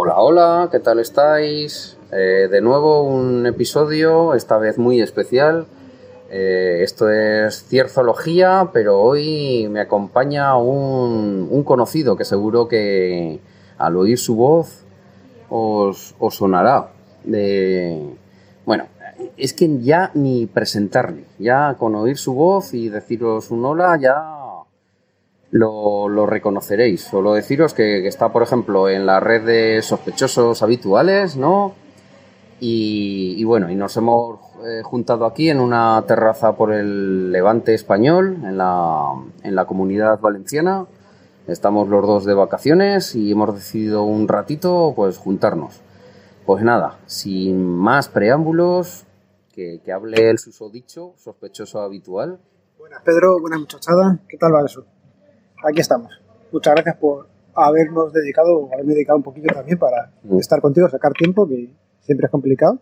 Hola, hola, ¿qué tal estáis? Eh, de nuevo un episodio, esta vez muy especial. Eh, esto es Cierzología, pero hoy me acompaña un, un conocido que seguro que al oír su voz os, os sonará. Bueno, es que ya ni presentarle, ya con oír su voz y deciros un hola, ya lo, reconoceréis. Solo deciros que, está, por ejemplo, en la red de sospechosos habituales, ¿no? Y, bueno, y nos hemos eh, juntado aquí en una terraza por el Levante español, en la, en la comunidad valenciana. Estamos los dos de vacaciones y hemos decidido un ratito pues juntarnos. Pues nada, sin más preámbulos, que, hable el susodicho, sospechoso habitual. Buenas Pedro, buenas muchachada, ¿qué tal va eso? Aquí estamos. Muchas gracias por habernos dedicado, haberme dedicado un poquito también para Mm. estar contigo, sacar tiempo, que siempre es complicado.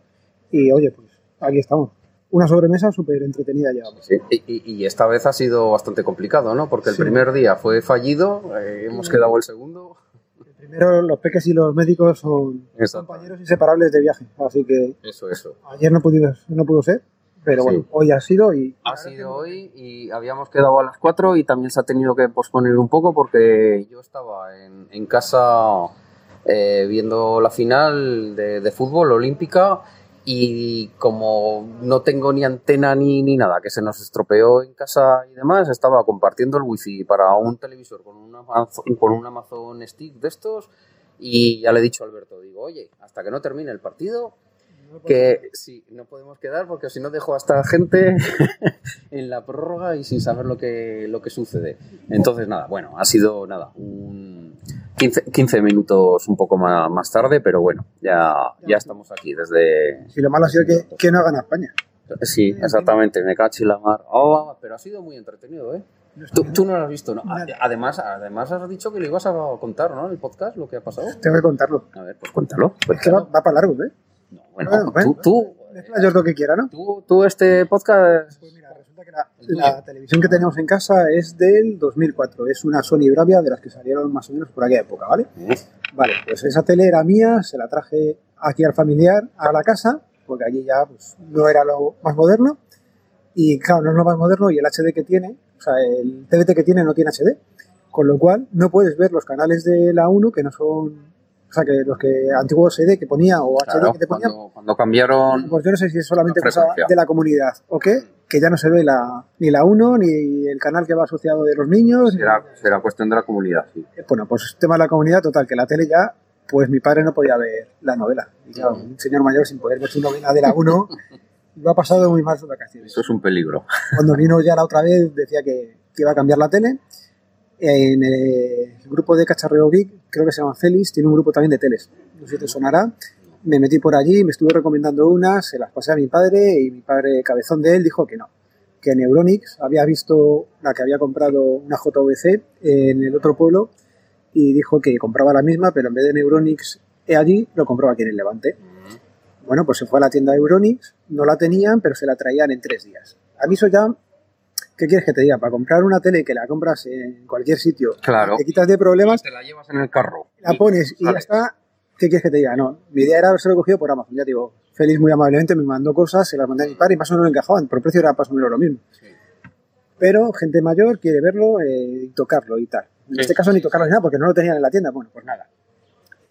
Y oye, pues aquí estamos. Una sobremesa súper entretenida llevamos. Sí, Y, y- esta vez ha sido bastante complicado, ¿no? Porque el Sí. primer día fue fallido, eh, hemos quedado el segundo. Primero, los peques y los médicos son Exacto. compañeros inseparables de viaje, así que Eso, eso. ayer no, pudo, no pudo ser, pero Sí. bueno, hoy ha sido y... Ha sido hoy y habíamos quedado a las 4 y también se ha tenido que posponer un poco porque yo estaba en, en casa eh, viendo la final de, de fútbol olímpica y como no tengo ni antena ni, ni nada, que se nos estropeó en casa y demás, estaba compartiendo el wifi para un televisor con un Amazon, con un Amazon Stick de estos y ya le he dicho a Alberto, digo, oye, hasta que no termine el partido, que sí, no podemos quedar porque si no dejo a esta gente en la prórroga y sin saber lo que, lo que sucede. Entonces, nada, bueno, ha sido nada, un 15, 15 minutos un poco más, más tarde, pero bueno, ya, ya estamos aquí desde... Si lo malo ha sido que, que no ha ganado España. Sí, exactamente, me cacho y la mar. Oh, pero ha sido muy entretenido, ¿eh? Tú, tú no lo has visto, ¿no? Además, además has dicho que le ibas a contar, ¿no? El podcast, lo que ha pasado. Tengo que contarlo. A ver, pues cuéntalo. Es que va, va para largo, ¿eh? No, bueno, Bueno, bueno, tú, tú, yo lo que quiera, ¿no? tú, tú este podcast... Pues mira, resulta que la, la televisión que tenemos en casa es del 2004. Es una Sony Bravia de las que salieron más o menos por aquella época, ¿vale? Vale, pues esa tele era mía, se la traje aquí al familiar, a la casa, porque allí ya pues, no era lo más moderno. Y claro, no es lo más moderno y el HD que tiene, o sea, el TDT que tiene no tiene HD. Con lo cual no puedes ver los canales de la 1 que no son, sea, que los que antiguos CD que ponía o HD Claro, que te ponía, cuando, cuando cambiaron... pues yo no sé si es solamente La cosa de la comunidad o qué, que ya no se ve la, ni la 1 ni el canal que va asociado de los niños. ni- Será, será cuestión de la comunidad, sí. Bueno, pues tema de la comunidad, total, que la tele ya, pues mi padre no podía ver la novela. Y claro, un señor mayor sin poder ver su novela de la 1, lo ha pasado muy mal sus vacaciones. Eso es un peligro. Cuando vino ya la otra vez, decía que, que iba a cambiar la tele. En el grupo de Cacharreo Geek, creo que se llama Félix, tiene un grupo también de teles. No sé si te sonará. Me metí por allí, me estuve recomendando unas, se las pasé a mi padre y mi padre, cabezón de él, dijo que no. Que Neuronix había visto la que había comprado una JVC en el otro pueblo y dijo que compraba la misma, pero en vez de Neuronix allí, lo compraba aquí en el Levante. Bueno, pues se fue a la tienda de Euronix, no la tenían, pero se la traían en tres días. A mí eso ya, ¿qué quieres que te diga? Para comprar una tele que la compras en cualquier sitio, Claro. te quitas de problemas, Te la llevas en el carro. la pones y ya está. ¿Qué quieres que te diga? No, mi idea era haberse cogido por Amazon. Ya te digo, Félix muy amablemente me mandó cosas, se las mandé a mi padre y más o menos encajaban, por precio era más o menos lo mismo. Sí. Pero gente mayor quiere verlo eh, y tocarlo y tal. En Sí, este caso sí, ni tocarlo ni nada porque no lo tenían en la tienda. Bueno, pues nada.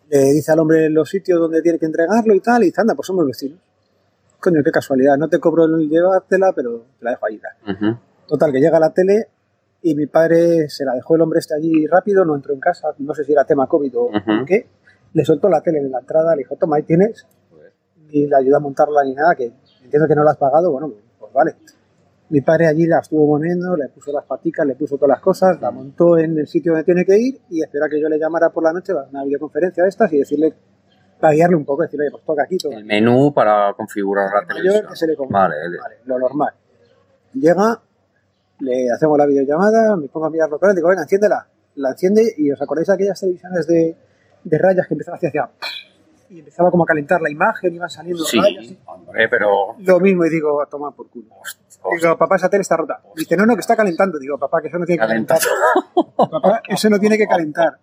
Le dice al hombre los sitios donde tiene que entregarlo y tal, y dice, anda, pues somos vecinos. Coño, qué casualidad, no te cobro el llevártela, pero te la dejo ahí. tal. Ujú. Total, que llega la tele y mi padre se la dejó el hombre este allí rápido, no entró en casa, no sé si era tema COVID o Ujú. qué. Le soltó la tele en la entrada, le dijo, toma, ahí tienes, ni le ayudó a montarla ni nada, que entiendo que no la has pagado, bueno, pues vale. Mi padre allí la estuvo poniendo, le puso las paticas, le puso todas las cosas, la montó en el sitio donde tiene que ir y espera que yo le llamara por la noche a una videoconferencia de estas y decirle, para guiarle un poco, decirle, pues toca aquí, toca El menú para configurar la televisión. que se le. Vale, Vale, lo normal. Llega, le hacemos la videollamada, me pongo a mirar lo que digo, venga, enciéndela. La enciende y os acordáis de aquellas televisiones de, de rayas que empezaban hacia hacia y empezaba como a calentar la imagen, iban saliendo Sí, rayas. hombre, pero... Lo mismo y digo, a tomar por culo. Digo, papá, esa tele está rota. Dice, no, no, que está calentando. Digo, papá, que eso no tiene que Calenta. calentar. papá, eso no tiene que calentar.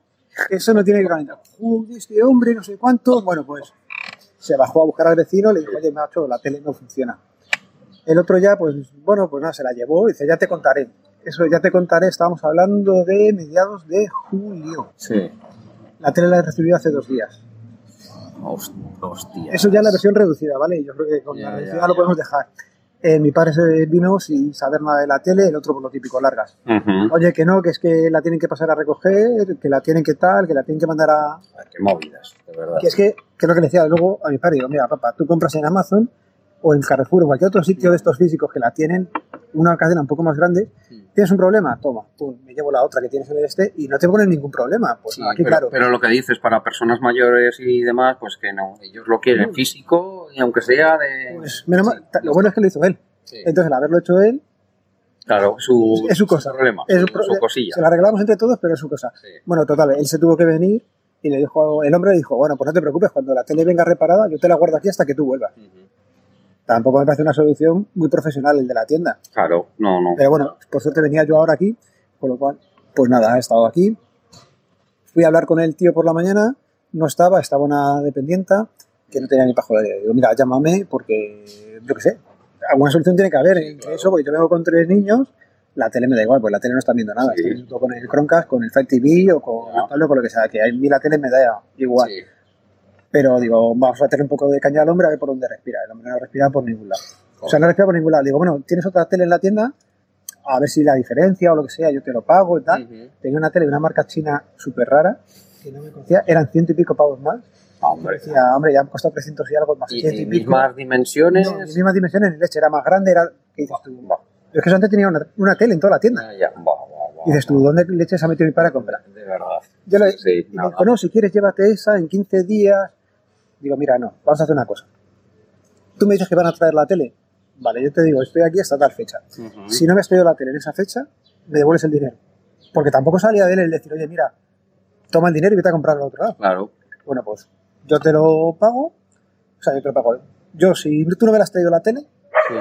Eso no tiene que calentar. Joder, este hombre, no sé cuánto. Bueno, pues se bajó a buscar al vecino le dijo, oye, macho, la tele no funciona. El otro ya, pues, bueno, pues nada, se la llevó y dice, ya te contaré. Eso ya te contaré, estábamos hablando de mediados de julio. Sí. La tele la he recibido hace dos días. Host- Hostia. Eso ya es la versión reducida, ¿vale? Yo creo que con Ya, la ya, reducida ya. lo podemos dejar. Eh, mi padre se vino sin saber nada de la tele, el otro por lo típico, largas. Ujú. Oye, que no, que es que la tienen que pasar a recoger, que la tienen que tal, que la tienen que mandar a... Ay, Qué movidas, de verdad. Que es que, que es lo que le decía luego a mi padre, digo, mira, papá, tú compras en Amazon o en Carrefour o cualquier otro sitio de estos físicos que la tienen, una cadena un poco más grande, ¿tienes un problema? Toma, pum, me llevo la otra que tienes en el este y no te ponen ningún problema. Pues Sí, aquí, pero, claro. pero lo que dices para personas mayores y demás, pues que no, ellos lo quieren físico y aunque sea de... Pues, menos Sí, lo bueno es que lo hizo él. sí. Entonces, al haberlo hecho él, claro, su, es su cosa. problema, es su, cosilla. Se la arreglamos entre todos, pero es su cosa. Bueno, total, él se tuvo que venir y le dijo, el hombre le dijo, bueno, pues no te preocupes, cuando la tele venga reparada, yo te la guardo aquí hasta que tú vuelvas. Tampoco me parece una solución muy profesional el de la tienda. Claro, no, no. Pero bueno, por suerte venía yo ahora aquí, con lo cual, pues nada, he estado aquí. Fui a hablar con el tío por la mañana, no estaba, estaba una dependienta que no tenía ni para joder. Digo, mira, llámame porque, yo qué sé, alguna solución tiene que haber. Entre eso, porque yo vengo con tres niños, la tele me da igual, pues la tele no están viendo nada. Sí. Estoy con el Chromecast, con el Fire TV o con cable o con lo que sea, que a mí la tele me da igual. Sí. Pero digo, vamos a tener un poco de caña al hombre a ver por dónde respira. El hombre no respira por ningún lado. O sea, no respira por ningún lado. Digo, bueno, ¿tienes otra tele en la tienda? A ver si la diferencia o lo que sea, yo te lo pago y tal. Ujú. Tenía una tele de una marca china súper rara, que no me conocía, eran ciento y pico pavos más. Hombre. Decía, hombre, ya me costado 300 y algo más. Y, y mismas dimensiones. No, mismas dimensiones leche, era más grande, era... ¿Qué dices tú? Yo es que eso antes tenía una, una tele en toda la tienda. ya, ya. Buah, buah, buah. Y dices tú, ¿dónde leches ha metido mi padre a comprar? De verdad. Yo le, Sí, y me dijo, no, si quieres llévate esa en 15 días. Digo, mira, no, vamos a hacer una cosa. Tú me dices que van a traer la tele. Vale, yo te digo, estoy aquí hasta tal fecha. Ujú. Si no me has traído la tele en esa fecha, me devuelves el dinero. Porque tampoco salía de él el decir, oye, mira, toma el dinero y vete a comprarlo al otro lado. Claro. Bueno, pues yo te lo pago. O sea, yo te lo pago. Yo, si tú no me has traído la tele, Sí.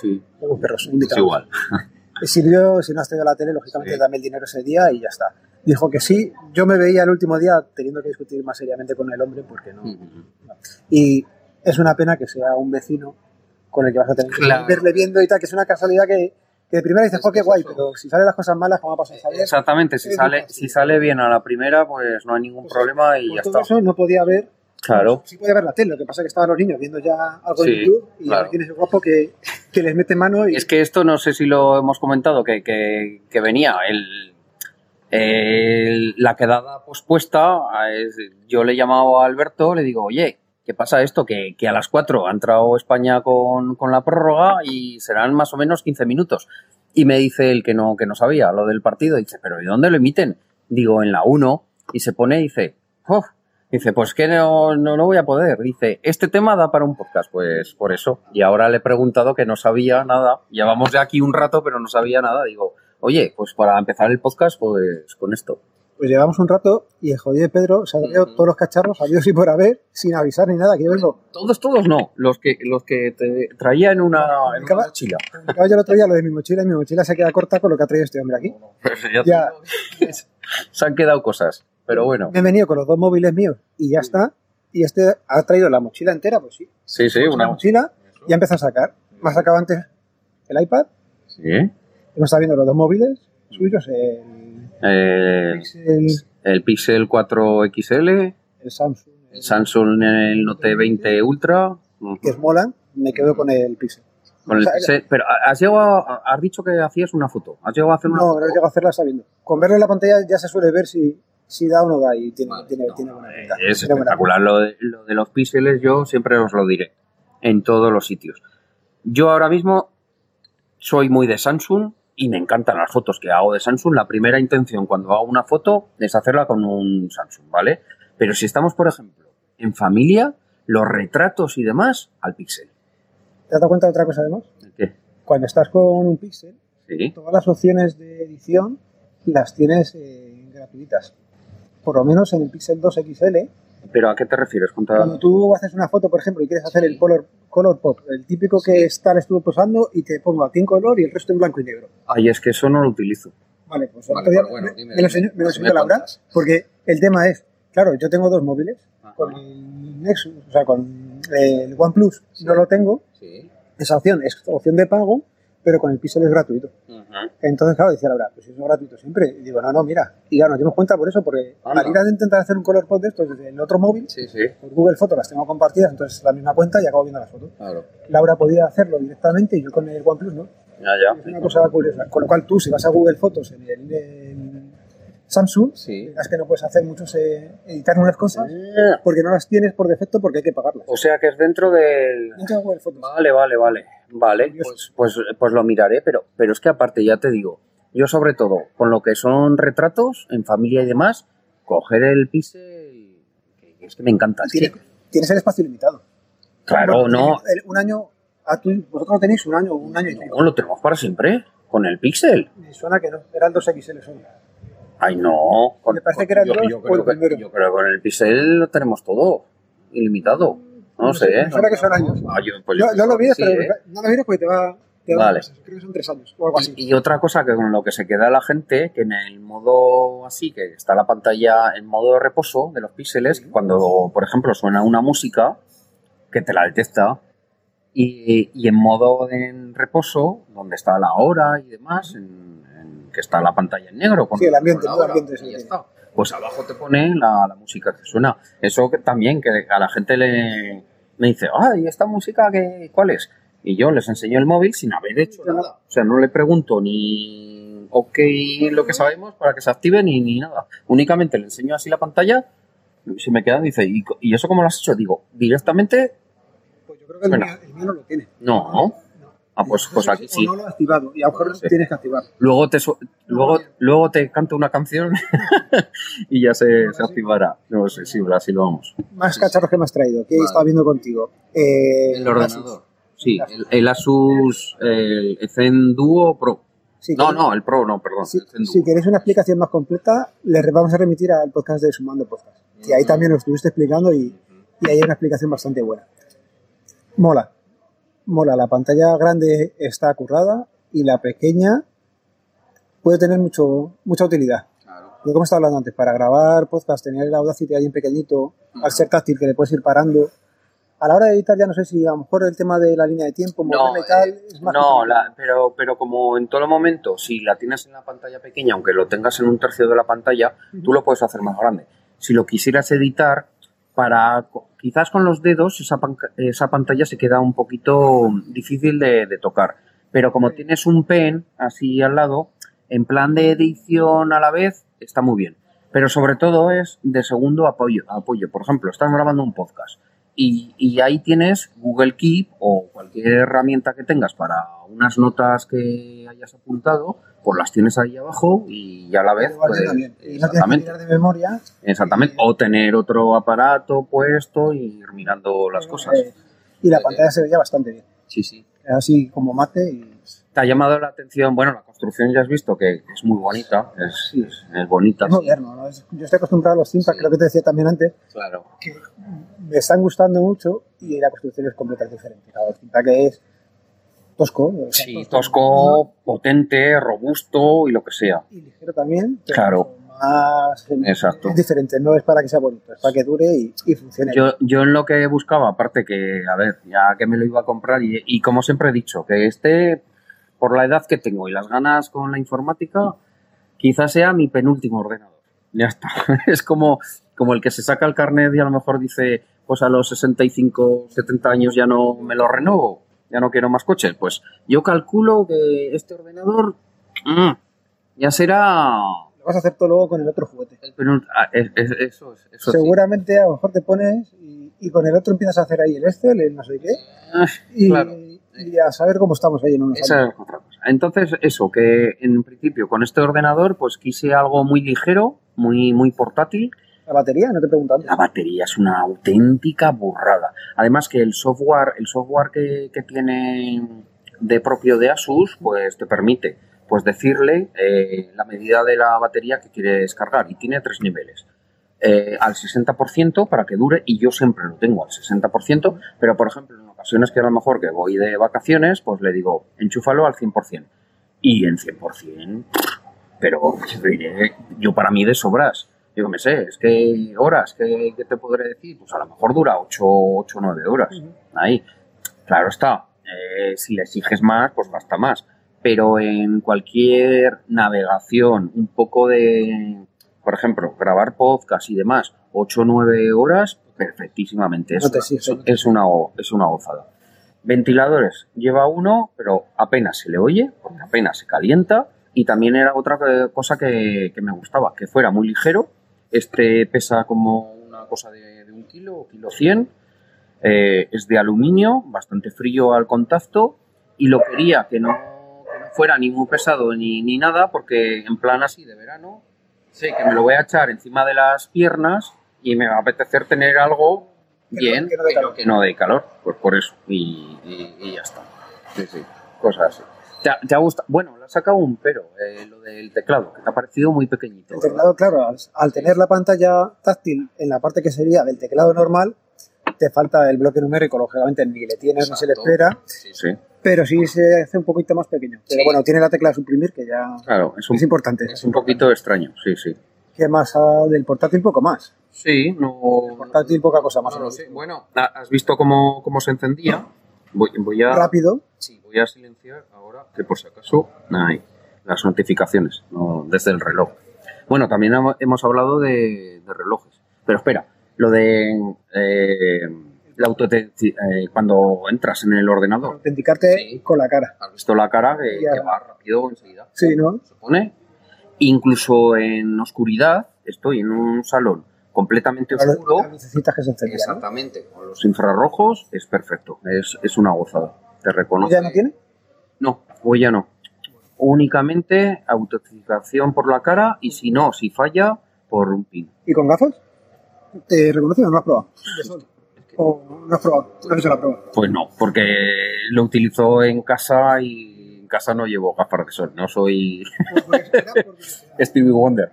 Sí. tengo perros Es invitados. igual. Y sirvió, si no has traído la tele, lógicamente Sí. dame el dinero ese día y ya está. Dijo que sí. Yo me veía el último día teniendo que discutir más seriamente con el hombre porque no. Y es una pena que sea un vecino con el que vas a tener que Claro. verle viendo y tal, que es una casualidad que, que de primera dices, Es jo, qué que guay, pero si salen las cosas malas, como ha pasado Javier, Exactamente, si sale, si sale bien a la primera, pues no hay ningún Pues, problema y ya todo está. eso no podía ver, Claro. sí podía ver la tele, lo que pasa es que estaban los niños viendo ya algo Sí, en YouTube y claro. ahora tienes el guapo que, que les mete mano y Es que esto no sé si lo hemos comentado, que, que, que venía el, el- la quedada pospuesta. es- yo le he llamado a Alberto, le digo, oye, ¿qué pasa esto? Que, que a las 4 ha entrado España con, con la prórroga y serán más o menos 15 minutos. Y me dice el que no, que no sabía lo del partido. Dice, ¿pero ¿y dónde lo emiten? Digo, en la 1. Y se pone y dice, "Uf". Dice, pues que no, no, no voy a poder. Dice, este tema da para un podcast, pues por eso. Y ahora le he preguntado que no sabía nada. Llevamos ya aquí un rato, pero no sabía nada. Digo, oye, pues para empezar el podcast, pues con esto. pues llevamos un rato y el jodido de Pedro se ha traído Ujú. todos los cacharros, salió y por haber, sin avisar ni nada, que yo vengo. Todos, todos no. Los que, los que te traía en una, en una mochila. Yo el otro día lo de mi mochila y mi mochila se queda corta con lo que ha traído este hombre aquí. Ya Ya. Se han quedado cosas. Pero bueno. Me he venido con los dos móviles míos y ya está. Y este ha traído la mochila entera, pues sí. Sí, sí, Una una mochila y ha empezado a sacar. Me ha sacado antes el iPad, Sí. Hemos estado viendo los dos móviles suyos, el, Eh, Pixel, el Pixel 4 XL, el Samsung, el- Samsung el Note 20 Ultra. que es molan, me quedo con el Pixel. Con el O sea, Pixel- pero has llegado a- has dicho que hacías una foto. ¿Has llegado a hacer una No, foto? no llego a hacerla sabiendo. Con verlo en la pantalla ya se suele ver si, si da o no da y tiene, Vale, tiene, no, tiene buena eh, pinta. Es Tiene espectacular. Lo de, lo de los píxeles yo siempre os lo diré. En todos los sitios. Yo ahora mismo soy muy de Samsung y me encantan las fotos que hago de Samsung. La primera intención cuando hago una foto es hacerla con un Samsung, ¿vale? Pero si estamos, por ejemplo, en familia, los retratos y demás, al píxel. ¿Te has dado cuenta de otra cosa además? ¿Qué? Cuando estás con un Pixel, Sí. todas las opciones de edición las tienes eh, gratuitas. Por lo menos en el Pixel 2 XL, ¿Pero a qué te refieres? Contra... cuando tú haces una foto, por ejemplo, y quieres hacer el color, color pop, el típico que está estuvo posando y te pongo a ti en color y el resto en blanco y negro. Ay, es que eso no lo utilizo. Vale, pues Vale, pues bueno, me, dime, me lo enseñó, me lo Si enseñó me Laura, porque el tema es, claro, yo tengo dos móviles, Ajá. con el Nexus, o sea, con el OnePlus Sí. no lo tengo, Sí. esa opción es opción de pago, pero con el Pixel es gratuito. Entonces, claro, decía Laura, pues eso es gratuito siempre. Y digo, no, no, mira. Y ya nos dimos cuenta por eso, porque Anda. al ir a intentar hacer un color pot de estos desde el otro móvil, Sí, sí. pues Google Fotos las tengo compartidas, entonces la misma cuenta y acabo viendo las fotos. Claro. Laura podía hacerlo directamente y yo con el OnePlus no. Ya, Es una cosa curiosa. Con lo cual tú, si vas a Google Fotos en el, en Samsung, Sí. verás que no puedes hacer muchos, eh, editar unas cosas Ah, porque no las tienes por defecto porque hay que pagarlas. O sea que es dentro del... Dentro de Google Fotos. Vale, vale, vale. Vale, pues, pues, pues lo miraré, pero, pero es que aparte ya te digo, yo sobre todo, con lo que son retratos en familia y demás, coger el pixel, es que me encanta. es Tienes, el espacio limitado. claro, no, el- un año, a tu- vosotros tenéis un año, un año y no, lo tenemos para siempre, con el pixel. Me suena que no, eran dos XL solo. Ay, no. Con, Me parece con- que eran yo, dos yo creo el que, yo creo que con el pixel lo tenemos todo, ilimitado. No, No sé, sé, ¿eh? que son años. Ah, yo- pues yo lo mires, sí, pero ¿eh? no lo mires porque te va, te va a dar Vale. Creo que son tres años o algo así. Y, y otra cosa que con lo que se queda la gente, que en el modo así, que está la pantalla en modo de reposo de los píxeles, cuando, por ejemplo, suena una música, que te la detecta, y, y en modo de en reposo, donde está la hora y demás, en- que está la pantalla en negro. Con, Sí, el ambiente, con la el ambiente y ya que está. Pues abajo te pone la, la música que suena. Eso que también, que a la gente le me dice, ay, ¿esta música qué, cuál es? Y yo les enseño el móvil sin haber hecho nada. O sea, no le pregunto ni ok lo que sabemos para que se active ni, ni nada. Únicamente le enseño así la pantalla. Si me queda, dice, ¿y, ¿y eso cómo lo has hecho? Digo, directamente, Pues yo creo que el, Bueno. mío, el mío no lo tiene. no. No. Ah, pues, pues aquí sí. O no lo he activado y a lo mejor Sí. tienes que activar. Luego te, luego, luego te canto una canción y ya se, se activará. No sé, sí, así lo vamos. Más Sí, cacharros que me has traído, que he Vale. estado viendo contigo. Eh, El ordenador. Sí, el, el Asus, el Zen Duo Pro. No, no, el Pro no, perdón. Si, si queréis una explicación más completa, les vamos a remitir al podcast de Sumando Podcast. Que ahí también lo estuviste explicando y, y ahí hay una explicación bastante buena. Mola. Mola. La pantalla grande está currada y la pequeña puede tener mucho, mucha utilidad. Claro. Yo como estaba hablando antes, para grabar podcast, tener el Audacity ahí en pequeñito, al ser táctil que le puedes ir parando. A la hora de editar ya no sé si a lo mejor el tema de la línea de tiempo, No, y tal, eh, es más no la- pero, pero como en todo momento, si la tienes en la pantalla pequeña, aunque lo tengas en un tercio de la pantalla, tú lo puedes hacer más grande. Si lo quisieras editar, para quizás con los dedos esa, esa pantalla se queda un poquito difícil de, de tocar. Pero como tienes un pen así al lado, en plan de edición a la vez, está muy bien. Pero sobre todo es de segundo apoyo. apoyo. Por ejemplo, estás grabando un podcast y, y ahí tienes Google Keep o cualquier herramienta que tengas para unas notas que hayas apuntado, pues las tienes ahí abajo y a la vez. Pues, exactamente. de memoria. Exactamente. O tener otro aparato puesto y ir mirando las cosas. Eh, y la pantalla se veía bastante bien. Sí, sí. Así como mate y Te ha llamado la atención, bueno, la construcción ya has visto que es muy bonita, es, Sí. es, es bonita. es moderno. ¿no? Yo estoy acostumbrado a los Thinkpad, Sí. creo que te decía también antes, Claro. que me están gustando mucho y la construcción es completamente diferente. El Thinkpad que es tosco. o sea, Sí, tosco, potente, robusto y lo que sea. Y ligero también. pero Claro. Más, Exacto. Es diferente, no es para que sea bonito, es para que dure y, y funcione. Yo, yo en lo que buscaba, aparte que, a ver, ya que me lo iba a comprar y, y como siempre he dicho, que este, por la edad que tengo y las ganas con la informática, quizás sea mi penúltimo ordenador. Ya está. Es como, como el que se saca el carnet y a lo mejor dice, pues a los 65, 70 años ya no me lo renovo, ya no quiero más coches. Pues yo calculo que este ordenador mm, ya será Lo vas a hacer todo luego con el otro juguete. el ah, es- es- eso es. Eso sí. Seguramente a lo mejor te pones y, y con el otro empiezas a hacer ahí el Excel, el no sé qué, Ah, y, Claro. y a saber cómo estamos ahí en unos Esa años. es otra cosa. Entonces, eso, que en principio con este ordenador, pues quise algo muy ligero, muy, muy portátil. La batería, no te pregunto antes. La batería es una auténtica burrada. Además que el software, el software que, que tiene de propio de Asus, pues te permite pues decirle eh, la medida de la batería que quieres cargar y tiene tres niveles. Eh, al 60% para que dure y yo siempre lo tengo al 60%, pero por ejemplo en ocasiones que a lo mejor que voy de vacaciones, pues le digo enchúfalo al 100% y en 100% pero yo para mí de sobras. Yo me sé, es que horas, ¿qué, qué te podré decir? Pues a lo mejor dura 8 o 9 horas. Ahí. Claro está, eh, si le exiges más, pues basta más. Pero en cualquier navegación, un poco de, por ejemplo, grabar podcast y demás, 8 o 9 horas, perfectísimamente. Es, es, una, es una gozada. Ventiladores, lleva uno, pero apenas se le oye, porque apenas se calienta. Y también era otra cosa que, me gustaba, que fuera muy ligero. Este pesa como una cosa de, un kilo, kilo 100. Eh, es de aluminio, bastante frío al contacto. Y lo quería que no, fuera ni muy pesado ni, ni nada, porque en plan así de verano, sé que me lo voy a echar encima de las piernas y me va a apetecer tener algo bien, que no, que no dé calor, pues por eso, y, ya está. Sí, sí, cosas así. ¿Te ha, gustado? Bueno, le ha sacado un pero, eh, lo del teclado, que te ha parecido muy pequeñito. El teclado, claro, al, tener la pantalla táctil en la parte que sería del teclado normal, te falta el bloque numérico, lógicamente ni le tienes ni se le espera. Sí, sí. Pero sí se hace un poquito más pequeño. Pero bueno, tiene la tecla de suprimir que ya claro, es, es importante. Es un poquito extraño, sí, sí. ¿Qué más? del portátil poco más. Sí, no. El portátil poca cosa más. No Bueno, ¿has visto cómo, cómo se encendía? Voy, voy, a. Rápido. Sí, voy a silenciar que por si acaso. Hay las notificaciones, no, desde el reloj. Bueno, también hemos hablado de, relojes. Pero espera, lo de. Eh, la auto eh, cuando entras en el ordenador. Autenticarte con la cara. Has visto la cara que, va rápido enseguida. Sí, ¿no? Se pone. Incluso en oscuridad, estoy en un salón completamente oscuro. Exactamente, con los infrarrojos es perfecto, es, es una gozada. Te reconozco. ¿Ya no tiene? No, hoy ya no. Únicamente autenticación por la cara y si no, si falla, por un pin. ¿Y con gafas? ¿Te reconoce o no lo has probado? ¿O no has probado? ¿No has hecho la prueba? Pues no, porque lo utilizo en casa y en casa no llevo gafas de sol, no soy Stevie Wonder.